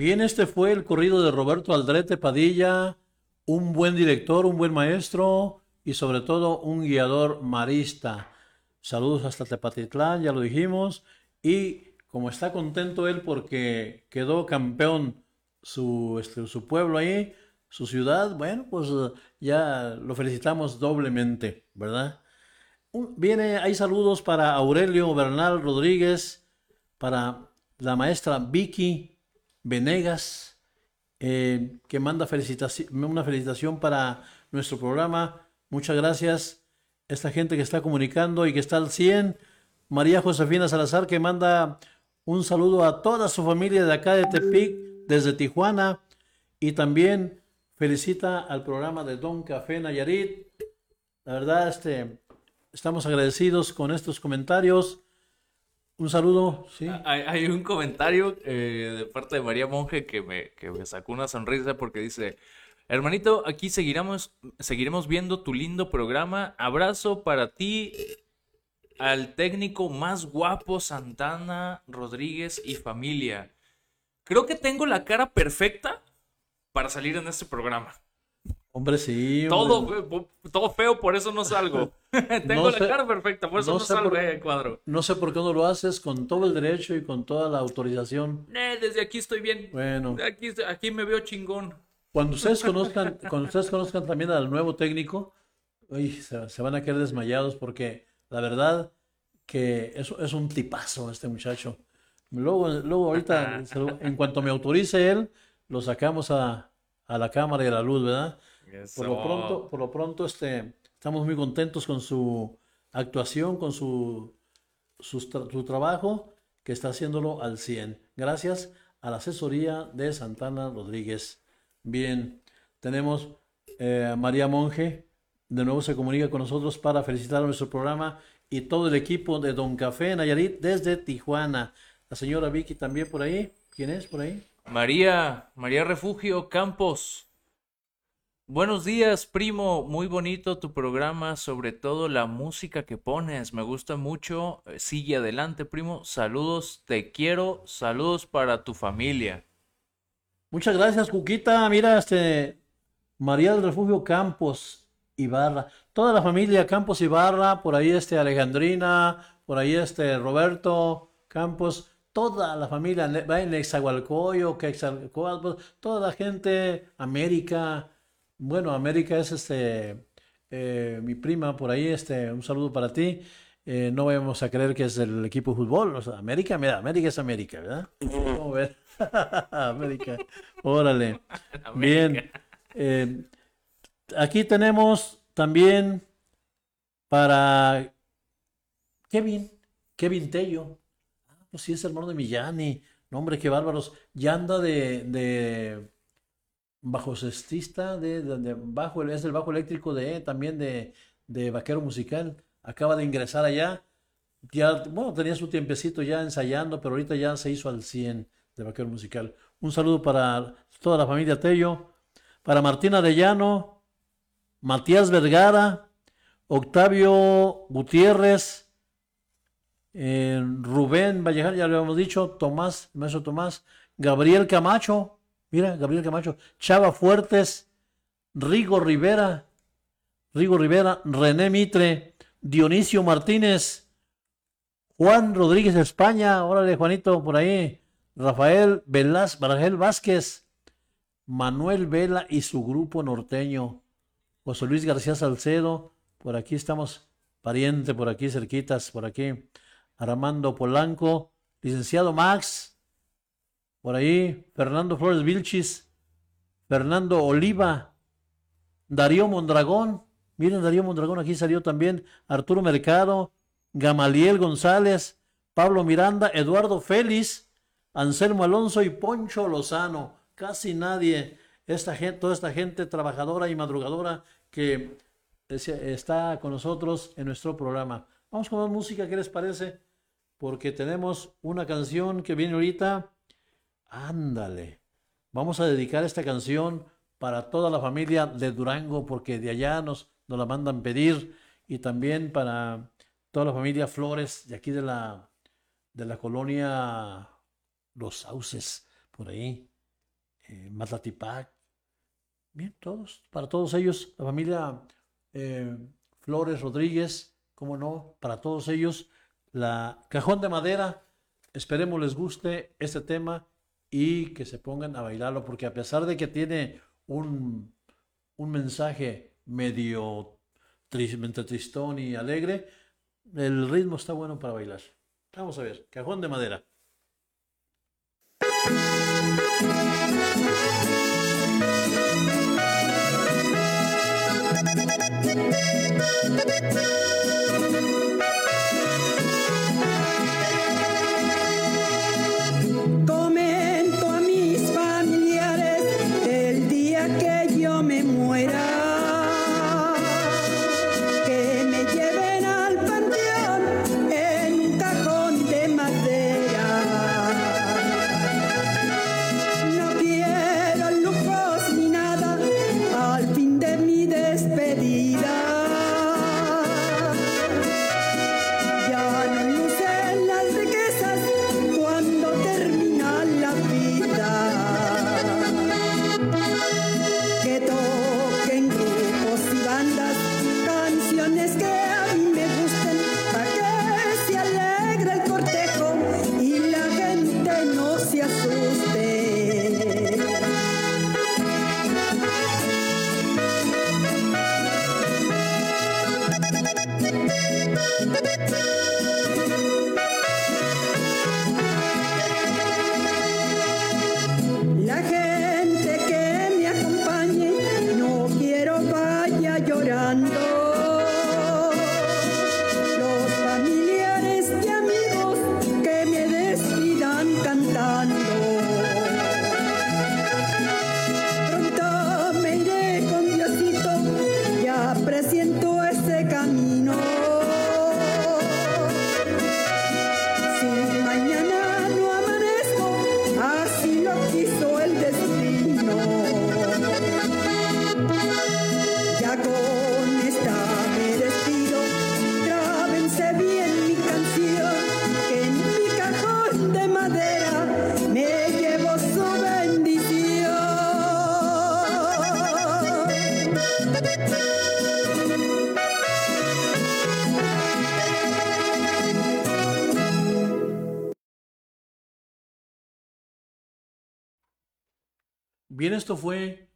Bien, este fue el corrido de Roberto Aldrete Padilla, un buen director, un buen maestro y sobre todo un guiador marista. Saludos hasta Tepatitlán, ya lo dijimos, y como está contento él porque quedó campeón su, este, pueblo ahí, su ciudad, bueno, pues ya lo felicitamos doblemente, ¿verdad? Viene, hay saludos para Aurelio Bernal Rodríguez, para la maestra Vicky Venegas, eh, que manda una felicitación para nuestro programa. Muchas gracias. Esta gente que está comunicando y que está al 100. María Josefina Salazar, que manda un saludo a toda su familia de acá de Tepic, desde Tijuana. Y también felicita al programa de Don Café Nayarit. La verdad, este, Estamos agradecidos con estos comentarios. Un saludo, sí. Ah, hay, un comentario eh, de parte de María Monge que me, que me sacó una sonrisa porque dice, hermanito, aquí seguiremos, seguiremos viendo tu lindo programa. Abrazo para ti, al técnico más guapo, Santana Rodríguez y familia. Creo que tengo la cara perfecta para salir en este programa. Hombre, sí. Todo, todo feo, por eso no salgo. [LAUGHS] Tengo la cara perfecta, por eso no, salgo el cuadro. No sé por qué no lo haces con todo el derecho y con toda la autorización. Eh, desde aquí estoy bien. Bueno. Aquí, aquí me veo chingón. Cuando ustedes [LAUGHS] conozcan, cuando ustedes conozcan también al nuevo técnico, se, van a quedar desmayados porque la verdad que es, es un tipazo este muchacho. Luego, luego ahorita, [LAUGHS] en cuanto me autorice él, lo sacamos a, a la cámara y a la luz, ¿verdad? Por lo pronto, por lo pronto este, estamos muy contentos con su actuación, con su, su, trabajo, que está haciéndolo al 100. Gracias a la asesoría de Santana Rodríguez. Bien, tenemos eh, María Monge, de nuevo se comunica con nosotros para felicitar a nuestro programa y todo el equipo de Don Café Nayarit desde Tijuana. La señora Vicky también por ahí. ¿Quién es por ahí? María, María Refugio Campos. Buenos días, primo. Muy bonito tu programa, sobre todo la música que pones. Me gusta mucho. Eh, sigue adelante, primo. Saludos, te quiero. Saludos para tu familia. Muchas gracias, Cuquita. Mira, este María del Refugio Campos Ibarra. Toda la familia Campos Ibarra, por ahí este Alejandrina, por ahí este Roberto Campos, toda la familia va en Exagualcoyo, toda la gente, América, bueno, América es este, eh, mi prima por ahí, este, un saludo para ti. Eh, no vamos a creer que es el equipo de fútbol. América, mira, América es América, ¿verdad? Vamos a ver. América. Órale. Bien. Eh, aquí tenemos también para Kevin, Kevin Tello. Ah, pues sí, es hermano de Millani. No, hombre, qué bárbaros. Ya anda de bajo cestista de, de, bajo, es el bajo eléctrico de también de, de vaquero musical. Acaba de ingresar allá. Bueno, tenía su tiempecito ya ensayando, pero ahorita ya se hizo al 100 de vaquero musical. Un saludo para toda la familia Tello, para Martina de Llano, Matías Vergara, Octavio Gutiérrez, eh, Rubén Vallejar, ya lo habíamos dicho, Tomás, maestro Tomás, Gabriel Camacho, Mira, Gabriel Camacho, Chava Fuertes, Rigo Rivera, Rigo Rivera, René Mitre, Dionisio Martínez, Juan Rodríguez España, órale Juanito por ahí, Rafael Velaz, Barajel Vázquez, Manuel Vela y su grupo norteño, José Luis García Salcedo, por aquí estamos, pariente, por aquí cerquitas, por aquí, Armando Polanco, licenciado Max, por ahí, Fernando Flores Vilchis, Fernando Oliva, Darío Mondragón. Miren, Darío Mondragón, aquí salió también Arturo Mercado, Gamaliel González, Pablo Miranda, Eduardo Félix, Anselmo Alonso y Poncho Lozano. Casi nadie, esta gente, toda esta gente trabajadora y madrugadora que está con nosotros en nuestro programa. Vamos con más música, ¿qué les parece? Porque tenemos una canción que viene ahorita Ándale. Vamos a dedicar esta canción para toda la familia de Durango, porque de allá nos, la mandan pedir, y también para toda la familia Flores de aquí de la, de la colonia Los Sauces, por ahí. eh, Matlatipac. Bien, todos, para todos ellos, la familia eh, Flores Rodríguez, como no, para todos ellos, la cajón de madera. Esperemos les guste este tema y que se pongan a bailarlo, porque a pesar de que tiene un, un mensaje medio tris- tristón y alegre, el ritmo está bueno para bailar. Vamos a ver, cajón de madera. Esto fue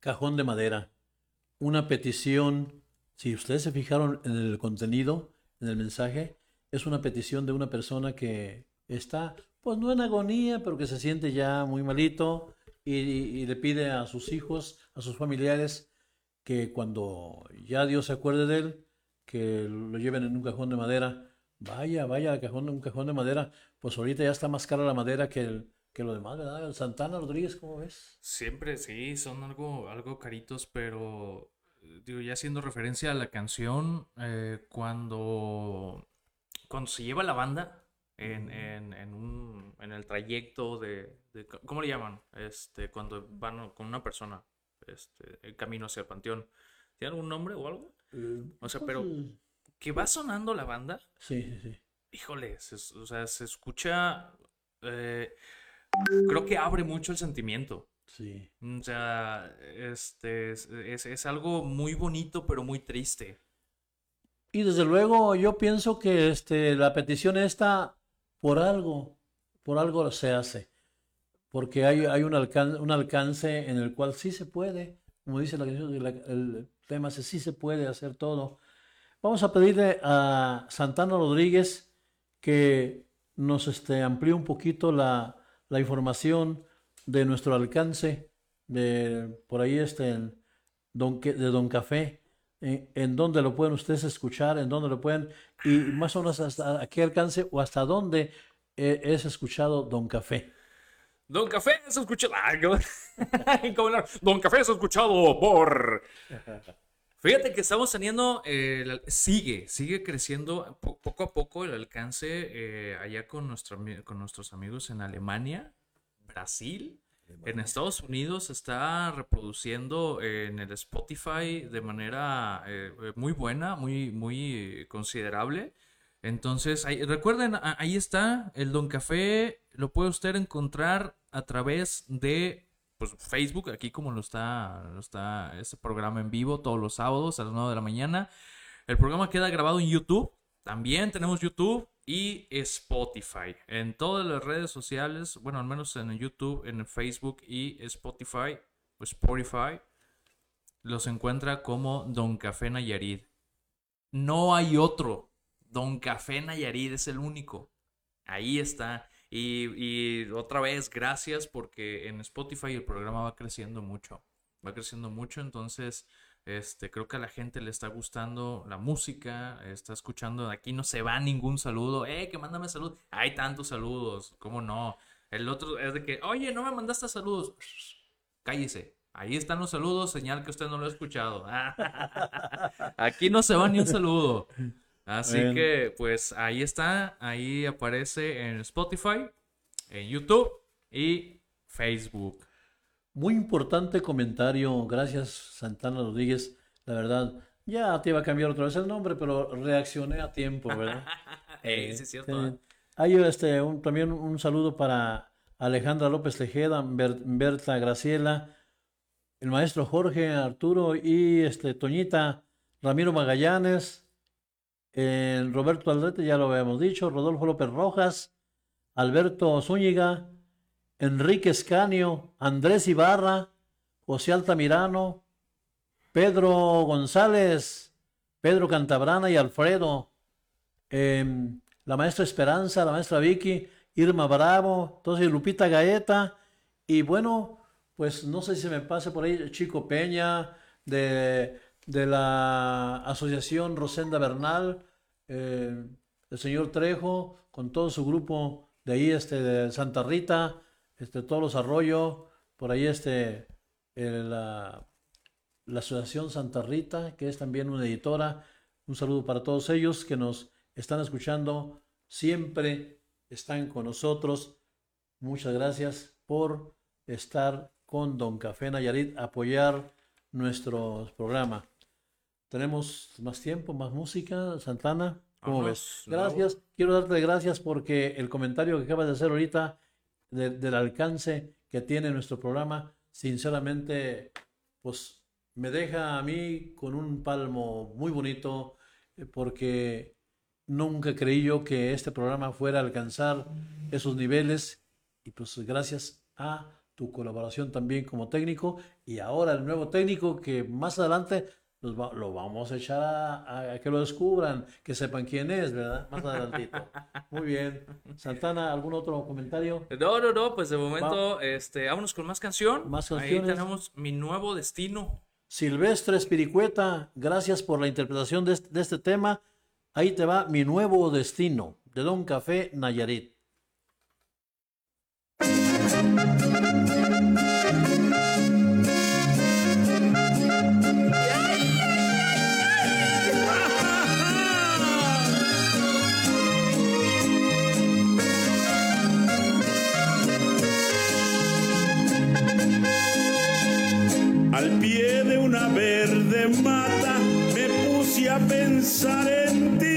Cajón de Madera, una petición, si ustedes se fijaron en el contenido, en el mensaje, es una petición de una persona que está, pues no en agonía, pero que se siente ya muy malito y, le pide a sus hijos, a sus familiares, que cuando ya Dios se acuerde de él, que lo lleven en un cajón de madera. Vaya, vaya, cajón, un cajón de madera. Pues ahorita ya está más cara la madera que, el, que lo demás, ¿verdad? El Santana Rodríguez, ¿cómo ves? Siempre sí, son algo, algo caritos, pero eh, digo, ya haciendo referencia a la canción, eh, cuando, cuando se lleva la banda en, en, en un, en el trayecto de, de- ¿cómo le llaman? Este, cuando van con una persona, este, el camino hacia el panteón. ¿Tiene algún nombre o algo? O sea, pero que va sonando la banda, Sí, sí, sí. híjole, se- o sea, se escucha, eh, creo que abre mucho el sentimiento. Sí. O sea, este es, es- es algo muy bonito, pero muy triste. Y desde luego yo pienso que este, la petición esta, por algo, por algo se hace. Porque hay, hay un, alcance, un alcance en el cual sí se puede, como dice la canción, la- el tema, es sí se puede hacer todo. Vamos a pedirle a Santana Rodríguez que nos este, amplíe un poquito la, la información de nuestro alcance, de por ahí este, en Don, de Don Café, en, en dónde lo pueden ustedes escuchar, en dónde lo pueden, y más o menos hasta qué alcance o hasta dónde eh, es escuchado Don Café. Don Café es escuchado. [LAUGHS] Don Café es escuchado por. Fíjate que estamos teniendo. eh, sigue, sigue creciendo po- poco a poco el alcance eh, allá con, nuestro con nuestros amigos en Alemania, Brasil. En Estados Unidos está reproduciendo en el Spotify de manera eh, eh, muy buena, muy, muy considerable. Entonces, ahí- recuerden, ahí está el Don Café, lo puede usted encontrar a través de pues, Facebook, aquí como lo está, lo está este programa en vivo todos los sábados a las 9 de la mañana. El programa queda grabado en YouTube. También tenemos YouTube y Spotify. En todas las redes sociales, bueno, al menos en YouTube, en Facebook y Spotify, Spotify, los encuentra como Don Café Nayarit. No hay otro. Don Café Nayarit es el único. Ahí está. Y, otra vez, gracias porque en Spotify el programa va creciendo mucho. Va creciendo mucho, entonces este, creo que a la gente le está gustando la música, está escuchando. Aquí no se va ningún saludo. ¡Eh, que mándame salud! Hay tantos saludos, ¿cómo no? El otro es de que, oye, no me mandaste saludos. [LAUGHS] Cállese. Ahí están los saludos, señal que usted no lo ha escuchado. [LAUGHS] Aquí no se va ni un saludo. Así que, pues ahí está, ahí aparece en Spotify, en YouTube y Facebook. Muy importante comentario, gracias Santana Rodríguez, la verdad, ya te iba a cambiar otra vez el nombre, pero reaccioné a tiempo, ¿verdad? [LAUGHS] eh, sí, es cierto. Eh, hay este, un, también un saludo para Alejandra López Tejeda, Berta Graciela, el maestro Jorge Arturo y este, Toñita Ramiro Magallanes, Roberto Aldrete, ya lo habíamos dicho, Rodolfo López Rojas, Alberto Zúñiga, Enrique Escanio, Andrés Ibarra, José Altamirano, Pedro González, Pedro Cantabrana y Alfredo, em, la maestra Esperanza, la maestra Vicky, Irma Bravo, entonces Lupita Gaeta, y bueno, pues no sé si se me pase por ahí Chico Peña, de de la Asociación Rosenda Bernal, eh, el señor Trejo, con todo su grupo de ahí, este, de Santa Rita, este, todos los arroyos, por ahí este, la, la Asociación Santa Rita, que es también una editora. Un saludo para todos ellos que nos están escuchando, siempre están con nosotros. Muchas gracias por estar con Don Café Nayarit, apoyar nuestro programa. Tenemos más tiempo, más música. Santana, ¿cómo ves? Gracias. Quiero darte gracias porque el comentario que acabas de hacer ahorita del alcance que tiene nuestro programa, sinceramente, pues me deja a mí con un palmo muy bonito eh, porque nunca creí yo que este programa fuera a alcanzar esos niveles y pues gracias a tu colaboración también como técnico y ahora el nuevo técnico que más adelante lo vamos a echar a, que lo descubran, que sepan quién es, ¿verdad? Más adelantito. Muy bien. Santana, ¿algún otro comentario? No, no, no, pues de momento, este, vámonos con más canción. Más canciones. Ahí tenemos Mi Nuevo Destino. Silvestre Espiricueta, gracias por la interpretación de de este tema. Ahí te va Mi Nuevo Destino, de Don Café Nayarit. En ti.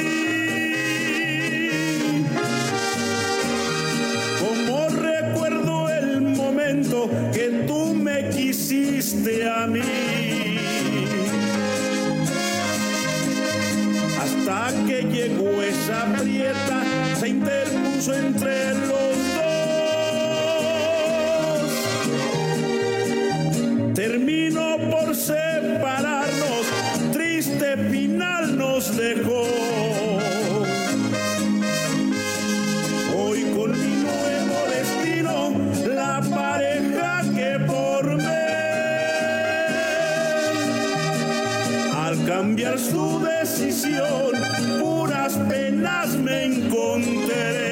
Como recuerdo el momento que tú me quisiste a mí. Hasta que llegó esa prieta, se interpuso entre los dos. Terminó cambiar su decisión, puras penas me encontré.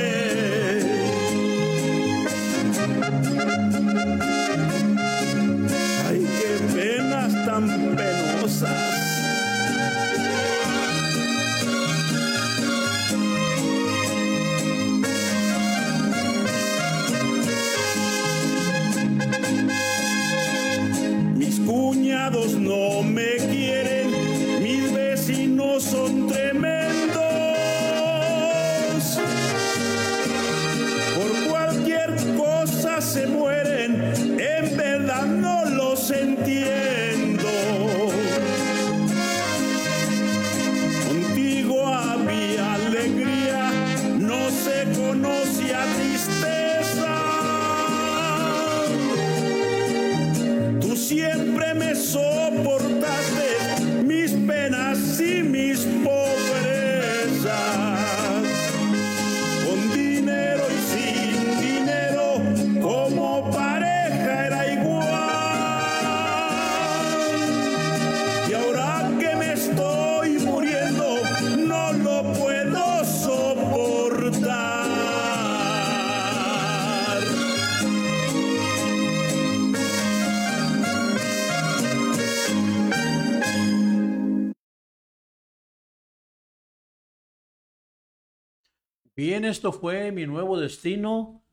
Bien, esto fue mi nuevo destino.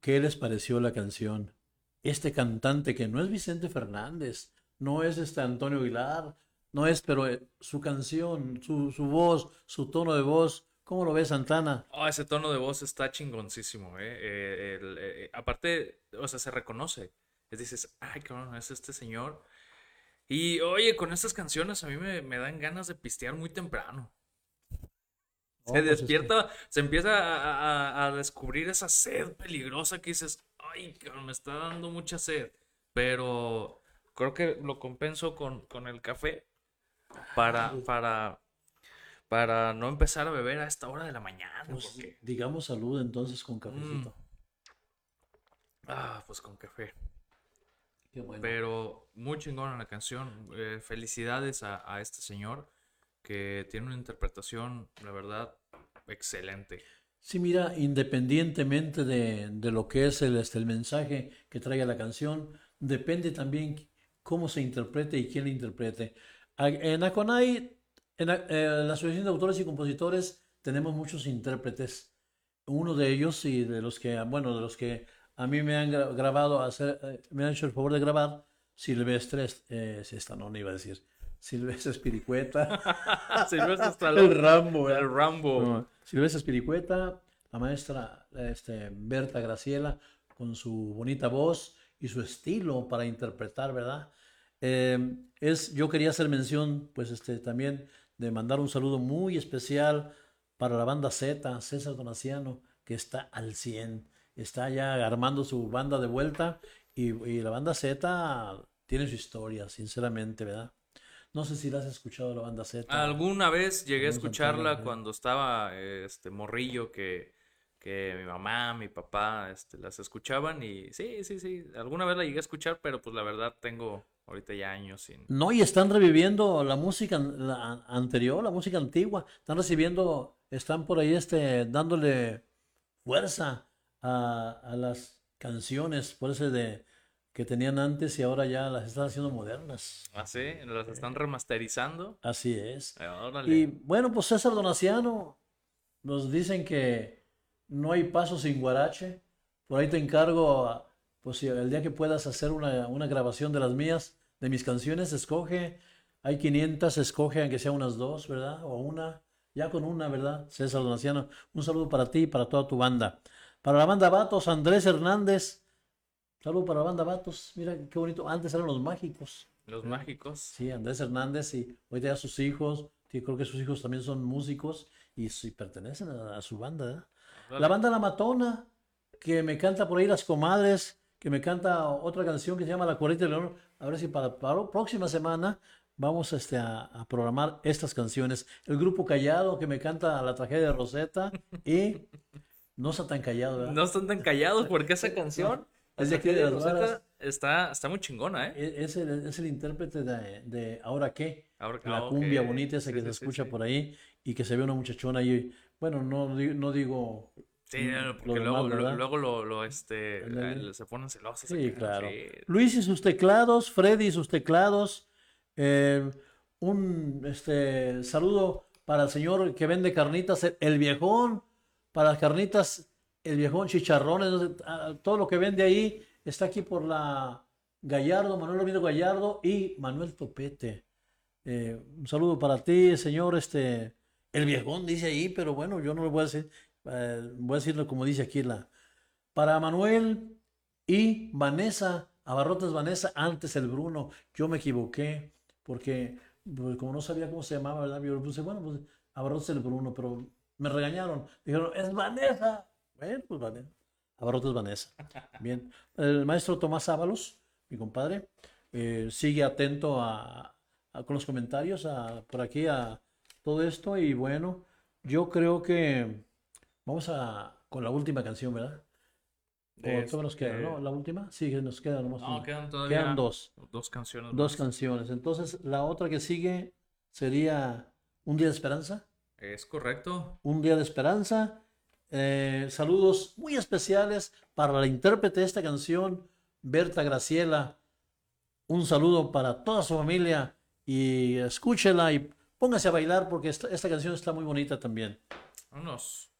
¿Qué les pareció la canción? Este cantante que no es Vicente Fernández, no es este Antonio Aguilar, no es, pero eh, su canción, su, su voz, su tono de voz, ¿cómo lo ves, Santana? Oh, ese tono de voz está chingoncísimo, ¿eh? Eh, eh, aparte, o sea, se reconoce. Es dices, ay, cabrón, es este señor. Y oye, con estas canciones a mí me, me dan ganas de pistear muy temprano. Oh, Se pues es que- despierta, se empieza a, a- a descubrir esa sed peligrosa que dices, ay, me está dando mucha sed. Pero creo que lo compenso con, con el café para, para, para no empezar a beber a esta hora de la mañana. pues, porque- digamos salud entonces con cafecito. ah, pues con café. Qué bueno. Pero muy chingona la canción. eh, felicidades a, a este señor que tiene una interpretación, la verdad, excelente. Sí, mira, independientemente de, de lo que es el, este, el mensaje que traiga la canción, depende también cómo se interprete y quién la interprete. En Aconai, en la, eh, la Asociación de Autores y Compositores, tenemos muchos intérpretes. Uno de ellos, y de los que, bueno, de los que a mí me han gra- grabado, hacer, eh, me han hecho el favor de grabar, Silvestre, eh, esta no, no iba a decir, Silvestre Espiricueta. [LAUGHS] Silvestre Stallone. El Rambo, ¿eh? El Rambo. No, Silvestre Espiricueta, la maestra este, Berta Graciela, con su bonita voz y su estilo para interpretar, ¿verdad? Eh, es, yo quería hacer mención, pues, este, también de mandar un saludo muy especial para la banda Z, César Donaciano, que está al 100, está ya armando su banda de vuelta y, y la banda Z tiene su historia, sinceramente, ¿verdad? No sé si la has escuchado la banda Z. Alguna vez llegué a escucharla cuando estaba este morrillo que, que mi mamá, mi papá este, las escuchaban y sí, sí, sí, alguna vez la llegué a escuchar, pero pues la verdad tengo ahorita ya años sin... No, y están reviviendo la música la an- anterior, la música antigua. Están recibiendo, están por ahí este, dándole fuerza a, a las canciones, por eso de que tenían antes y ahora ya las están haciendo modernas. Ah, sí, las están remasterizando. Así es. Eh. Y bueno, pues César Donaciano, nos dicen que no hay paso sin guarache. Por ahí te encargo, a- pues si el día que puedas hacer una, una grabación de las mías, de mis canciones, escoge. Hay 500, escoge aunque sea unas dos, ¿verdad? O una. Ya con una, ¿verdad? César Donaciano. Un saludo para ti y para toda tu banda. Para la banda Vatos, Andrés Hernández. Saludo para la banda Vatos. Mira qué bonito. Antes eran los mágicos. Los mágicos. Sí, Andrés Hernández y hoy ya sus hijos, que creo que sus hijos también son músicos y, sí pertenecen a, a su banda. ¿verdad? La banda La Matona, que me canta por ahí Las Comadres, que me canta otra canción que se llama La Cuarita de León. A ver si para, para la próxima semana vamos este, a, a programar estas canciones. El grupo Callado, que me canta La Tragedia de Rosetta y No está tan callado, ¿verdad? No están tan callados porque esa [LAUGHS] canción Es de aquí de las Rosetta, varas. está, está muy chingona, ¿eh? E- Es el, es el intérprete de, de Ahora qué. Ahora- la ah, cumbia bonita esa Sí, que sí, se sí, escucha por ahí y que se ve una muchachona ahí. Bueno, no, no digo. Sí, porque luego, luego lo, lo, este, eh, se ponen celosos. Sí, claro. Luis y sus teclados, Freddy y sus teclados. eh, un este, saludo para el señor que vende carnitas, el viejón, para las carnitas, el viejón, chicharrones, ah, todo lo que vende ahí está aquí por la Gallardo, Manuel Ramiro Gallardo y Manuel Topete. Eh, un saludo para ti, señor, este, el viejón dice ahí, pero bueno, yo no le voy a decir, eh, voy a decirlo como dice aquí la, para Manuel y Vanessa, Abarrotes Vanessa, antes el Bruno. Yo me equivoqué porque pues, como no sabía cómo se llamaba, ¿verdad? Yo le puse, bueno, pues Abarrotes el Bruno, pero me regañaron. Dijeron, es Vanessa. Bueno, pues Vanessa. Abarrotes Vanessa. [LAUGHS] Bien. El maestro Tomás Ábalos, mi compadre, eh, sigue atento a, a- con los comentarios a- por aquí a todo esto y bueno, yo creo que vamos a con la última canción, ¿verdad? ¿O todavía nos queda, Este, no? ¿La última? Sí, nos queda nomás No, una. quedan todavía Quedan dos. dos canciones Dos más. canciones. Entonces, la otra que sigue sería Un Día de Esperanza. Es correcto. Un Día de Esperanza. Eh, saludos muy especiales para la intérprete de esta canción, Berta Graciela. Un saludo para toda su familia y escúchela y póngase a bailar porque esta, esta canción está muy bonita también. Vámonos.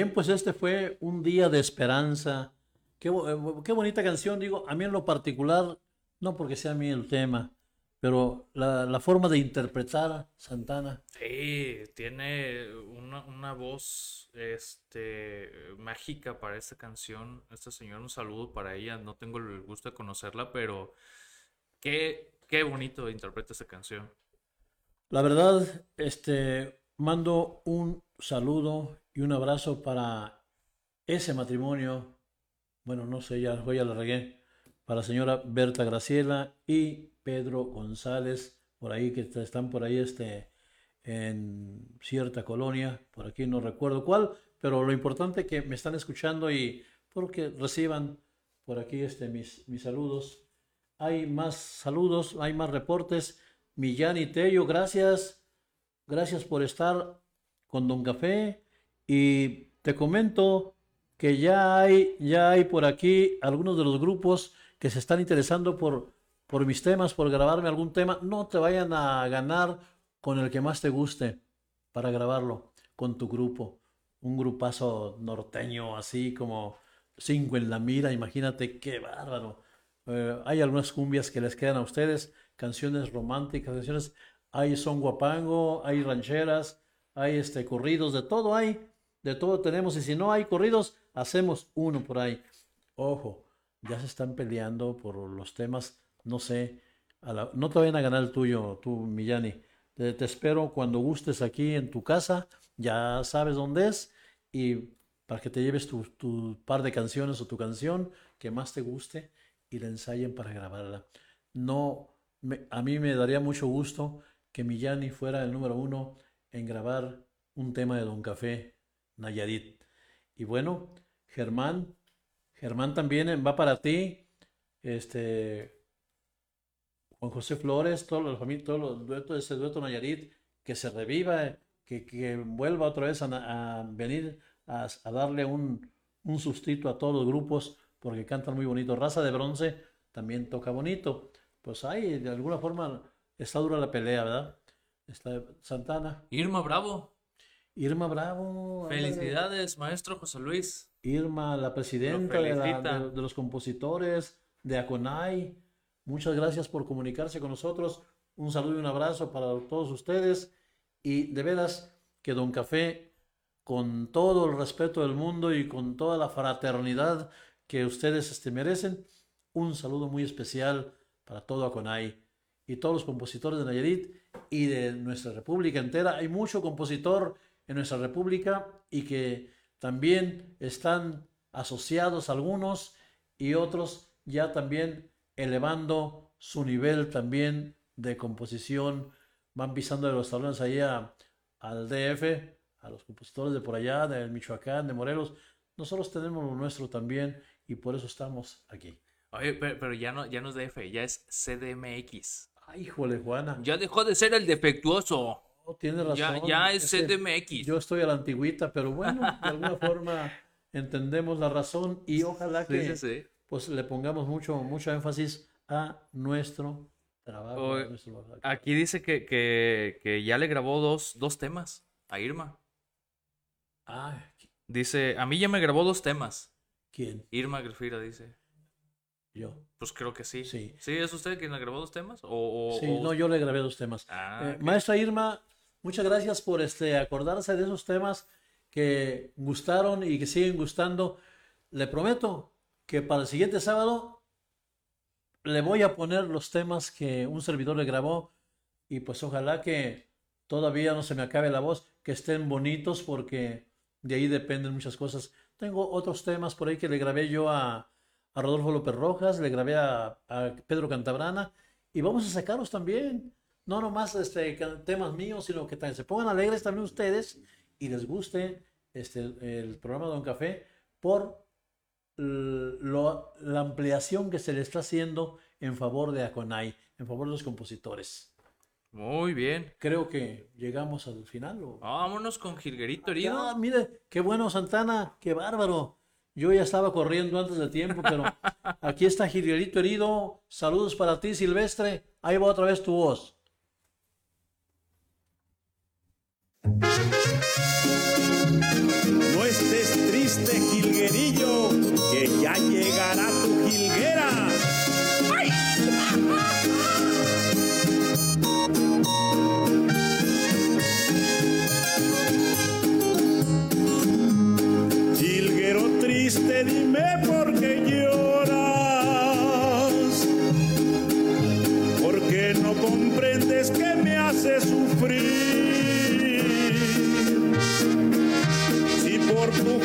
Bien, pues este fue un día de esperanza. Qué, eh, qué, bonita canción, digo, a mí en lo particular, no porque sea a mí el tema, pero la, la forma de interpretar Santana. Sí, tiene una, una, voz este, mágica para esta canción. Esta señora, un saludo para ella, no tengo el gusto de conocerla, pero qué, qué bonito interpreta esta canción. La verdad, este, mando un saludo y un abrazo para ese matrimonio. Bueno, no sé, ya, voy a la regué. Para la señora Berta Graciela y Pedro González, por ahí que están por ahí este, en cierta colonia, por aquí no recuerdo cuál, pero lo importante que me están escuchando y porque reciban por aquí este, mis, mis saludos. Hay más saludos, hay más reportes. Millán y Tello, gracias. Gracias por estar con Don Café. Y te comento que ya hay, ya hay por aquí algunos de los grupos que se están interesando por, por mis temas, por grabarme algún tema. No te vayan a ganar con el que más te guste para grabarlo con tu grupo. Un grupazo norteño así como cinco en la mira, imagínate qué bárbaro. Eh, hay algunas cumbias que les quedan a ustedes, canciones románticas, canciones, hay son guapango, hay rancheras, hay este corridos, de todo hay de todo tenemos y si no hay corridos, hacemos uno por ahí. Ojo, ya se están peleando por los temas, no sé, no te vayan a ganar el tuyo, tú, Millani. Te, te, espero cuando gustes aquí en tu casa, ya sabes dónde es, y para que te lleves tu, tu par de canciones o tu canción que más te guste y la ensayen para grabarla. No, a mí me daría mucho gusto que Millani fuera el número uno en grabar un tema de Don Café Nayarit. Y bueno, Germán, Germán también va para ti. Este, Juan José Flores, todos los, fami- todos los duetos ese dueto Nayarit, que se reviva, que, que vuelva otra vez a, venir a, a darle un, un sustito a todos los grupos, porque cantan muy bonito. Raza de Bronce también toca bonito. Pues ahí, de alguna forma, está dura la pelea, ¿verdad? Está Santana, Irma Bravo. Irma Bravo. Felicidades, maestro José Luis. Irma, la presidenta de, la- felicita. de- de los compositores de Aconai. Muchas gracias por comunicarse con nosotros. Un saludo y un abrazo para todos ustedes. Y de veras que Don Café, con todo el respeto del mundo y con toda la fraternidad que ustedes este, merecen, un saludo muy especial para todo Aconai y todos los compositores de Nayarit y de nuestra república entera. Hay mucho compositor en nuestra república y que también están asociados algunos y otros ya también elevando su nivel también de composición. Van pisando de los talones ahí a- al DF, a los compositores de por allá, de Michoacán, de Morelos. Nosotros tenemos lo nuestro también y por eso estamos aquí. Pero ya no, ya no es DF, ya es CDMX. Ay, híjole, Juana. Ya dejó de ser el defectuoso. No, tiene razón. Ya, ya es CDMX. Yo estoy a la antigüita, pero bueno, de alguna [LAUGHS] forma entendemos la razón y ojalá que sí, sí. pues le pongamos mucho, mucho énfasis a nuestro trabajo. Oye, a nuestro- Aquí dice que, que, que ya le grabó dos, dos temas a Irma. Ay, Dice, a mí ya me grabó dos temas. ¿quién? Irma Grafira dice. Yo. Pues creo que sí. Sí. es usted quien le grabó dos temas? O, o- Sí, o- no, yo le grabé dos temas. Ah, Eh. Maestra Irma, muchas gracias por este, acordarse de esos temas que gustaron y que siguen gustando. Le prometo que para el siguiente sábado le voy a poner los temas que un servidor le grabó y pues ojalá que todavía no se me acabe la voz, que estén bonitos porque de ahí dependen muchas cosas. Tengo otros temas por ahí que le grabé yo a, a Rodolfo López Rojas, le grabé a, a Pedro Cantabrana y vamos a sacarlos también. No nomás este, temas míos, sino que también se pongan alegres también ustedes y les guste este, el, programa Don Café por lo- la ampliación que se le está haciendo en favor de Aconai, en favor de los compositores. Muy bien. Creo que llegamos al final. ¿o? Vámonos con Gilguerito herido. Ah, mire, qué bueno Santana, qué bárbaro. Yo ya estaba corriendo antes de tiempo, pero [LAUGHS] aquí está Gilguerito herido. Saludos para ti, Silvestre. Ahí va otra vez tu voz. No estés triste, jilguerillo, que ya llegará dime por qué lloras. Porque no comprendes que me hace sufrir. Si por tu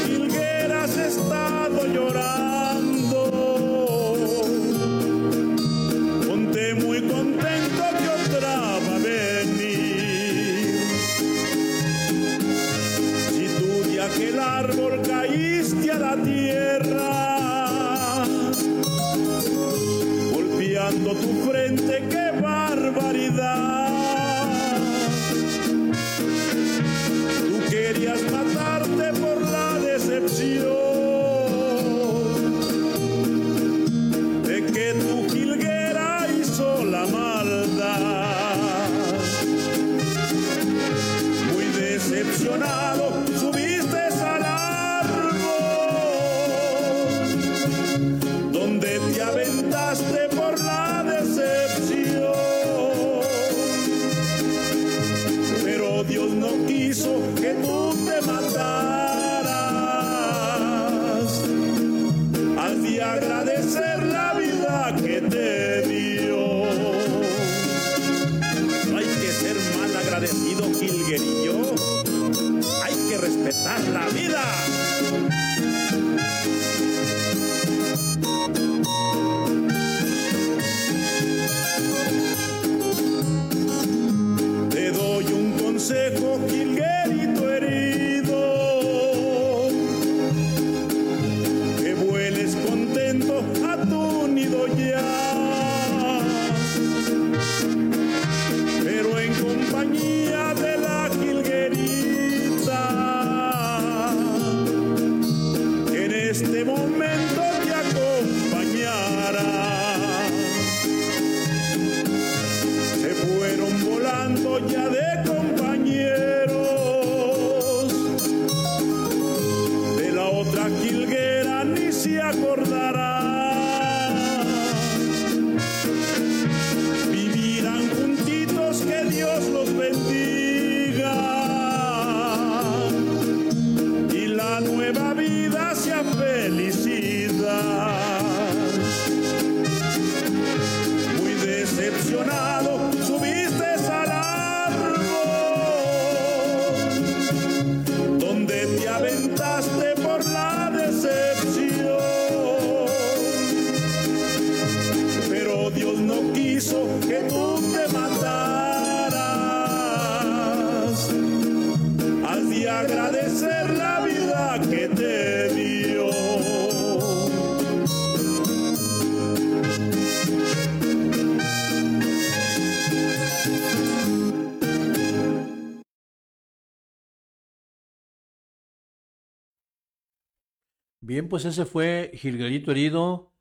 Pues ese fue Gilgalito Herido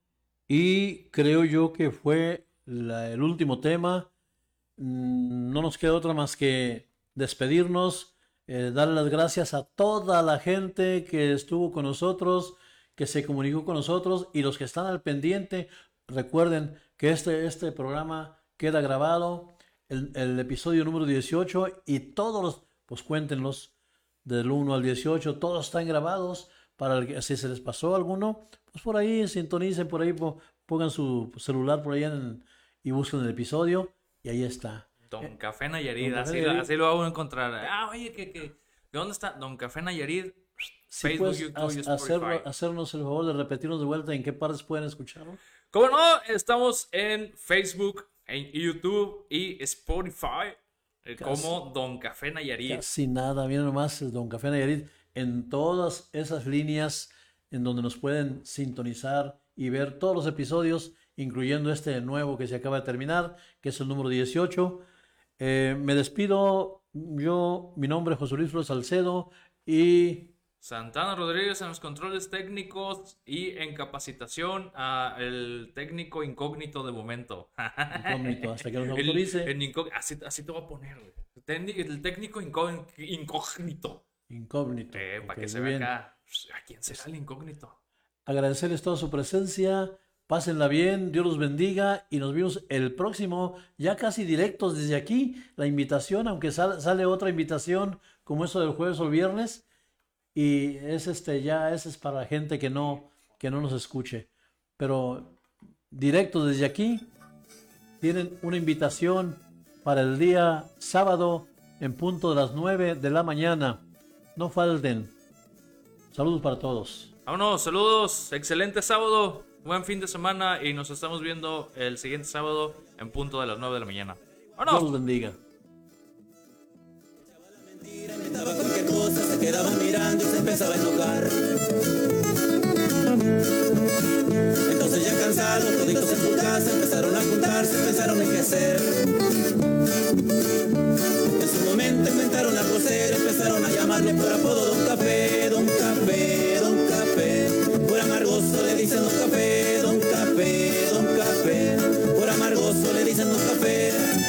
y creo yo que fue el último tema. Mm, No nos queda otra más que despedirnos, eh, darle las gracias a toda la gente que estuvo con nosotros, que se comunicó con nosotros y los que están al pendiente. Recuerden que este, este programa queda grabado, el, el episodio número 18 y todos los, pues cuéntenlos del 1 al 18, todos están grabados para el que- si se les pasó alguno, pues por ahí sintonicen, por ahí po- pongan su celular por ahí en- y busquen el episodio y ahí está. Don Café Nayarit, Don Café así, Nayarit. así lo hago encontrar. Ah, oye, ¿qué, qué? ¿de dónde está? Don Café Nayarit, Si Facebook, puedes YouTube y ha- hacerlo- Spotify. hacernos el favor de repetirnos de vuelta en qué partes pueden escucharlo. Como no, estamos en Facebook, en YouTube y Spotify eh, Casi. como Don Café Nayarit. Casi nada, miren nomás Don Café Nayarit en todas esas líneas en donde nos pueden sintonizar y ver todos los episodios, incluyendo este nuevo que se acaba de terminar, que es el número 18. Eh, me despido, yo, mi nombre es José Luis Flores Salcedo y Santana Rodríguez en los controles técnicos y en capacitación a el técnico incógnito de momento. incógnito, hasta que nos [LAUGHS] El- autorice. el incó- así, así te voy a poner, güey. Técnico- El técnico incó- incógnito. Incógnito. Eh, para que se vea acá. ¿A quién será el incógnito? agradecerles toda su presencia. Pásenla bien, Dios los bendiga y nos vemos el próximo, ya casi directos desde aquí. La invitación, aunque sal- sale otra invitación como eso del jueves o el viernes, y es este ya ese es para la gente que no que no nos escuche. Pero directos desde aquí tienen una invitación para el día sábado en punto de las 9 de la mañana. No falten. Saludos para todos. Vámonos, saludos, excelente sábado, buen fin de semana y nos estamos viendo el siguiente sábado en punto de las 9 de la mañana. Dios ¡Vámonos! los bendiga. Inventaba cualquier cosa, se quedaba mirando y se empezaba a enojar. Entonces ya cansados, toditos en su casa, empezaron a juntarse, pensaron en qué hacer. En su momento inventaron algo serio, empezaron a llamarle por apodo Don Café, Don Café, Don Café. Por amargoso le dicen Don Café, Don Café, Don Café. Por amargoso le dicen Don Café.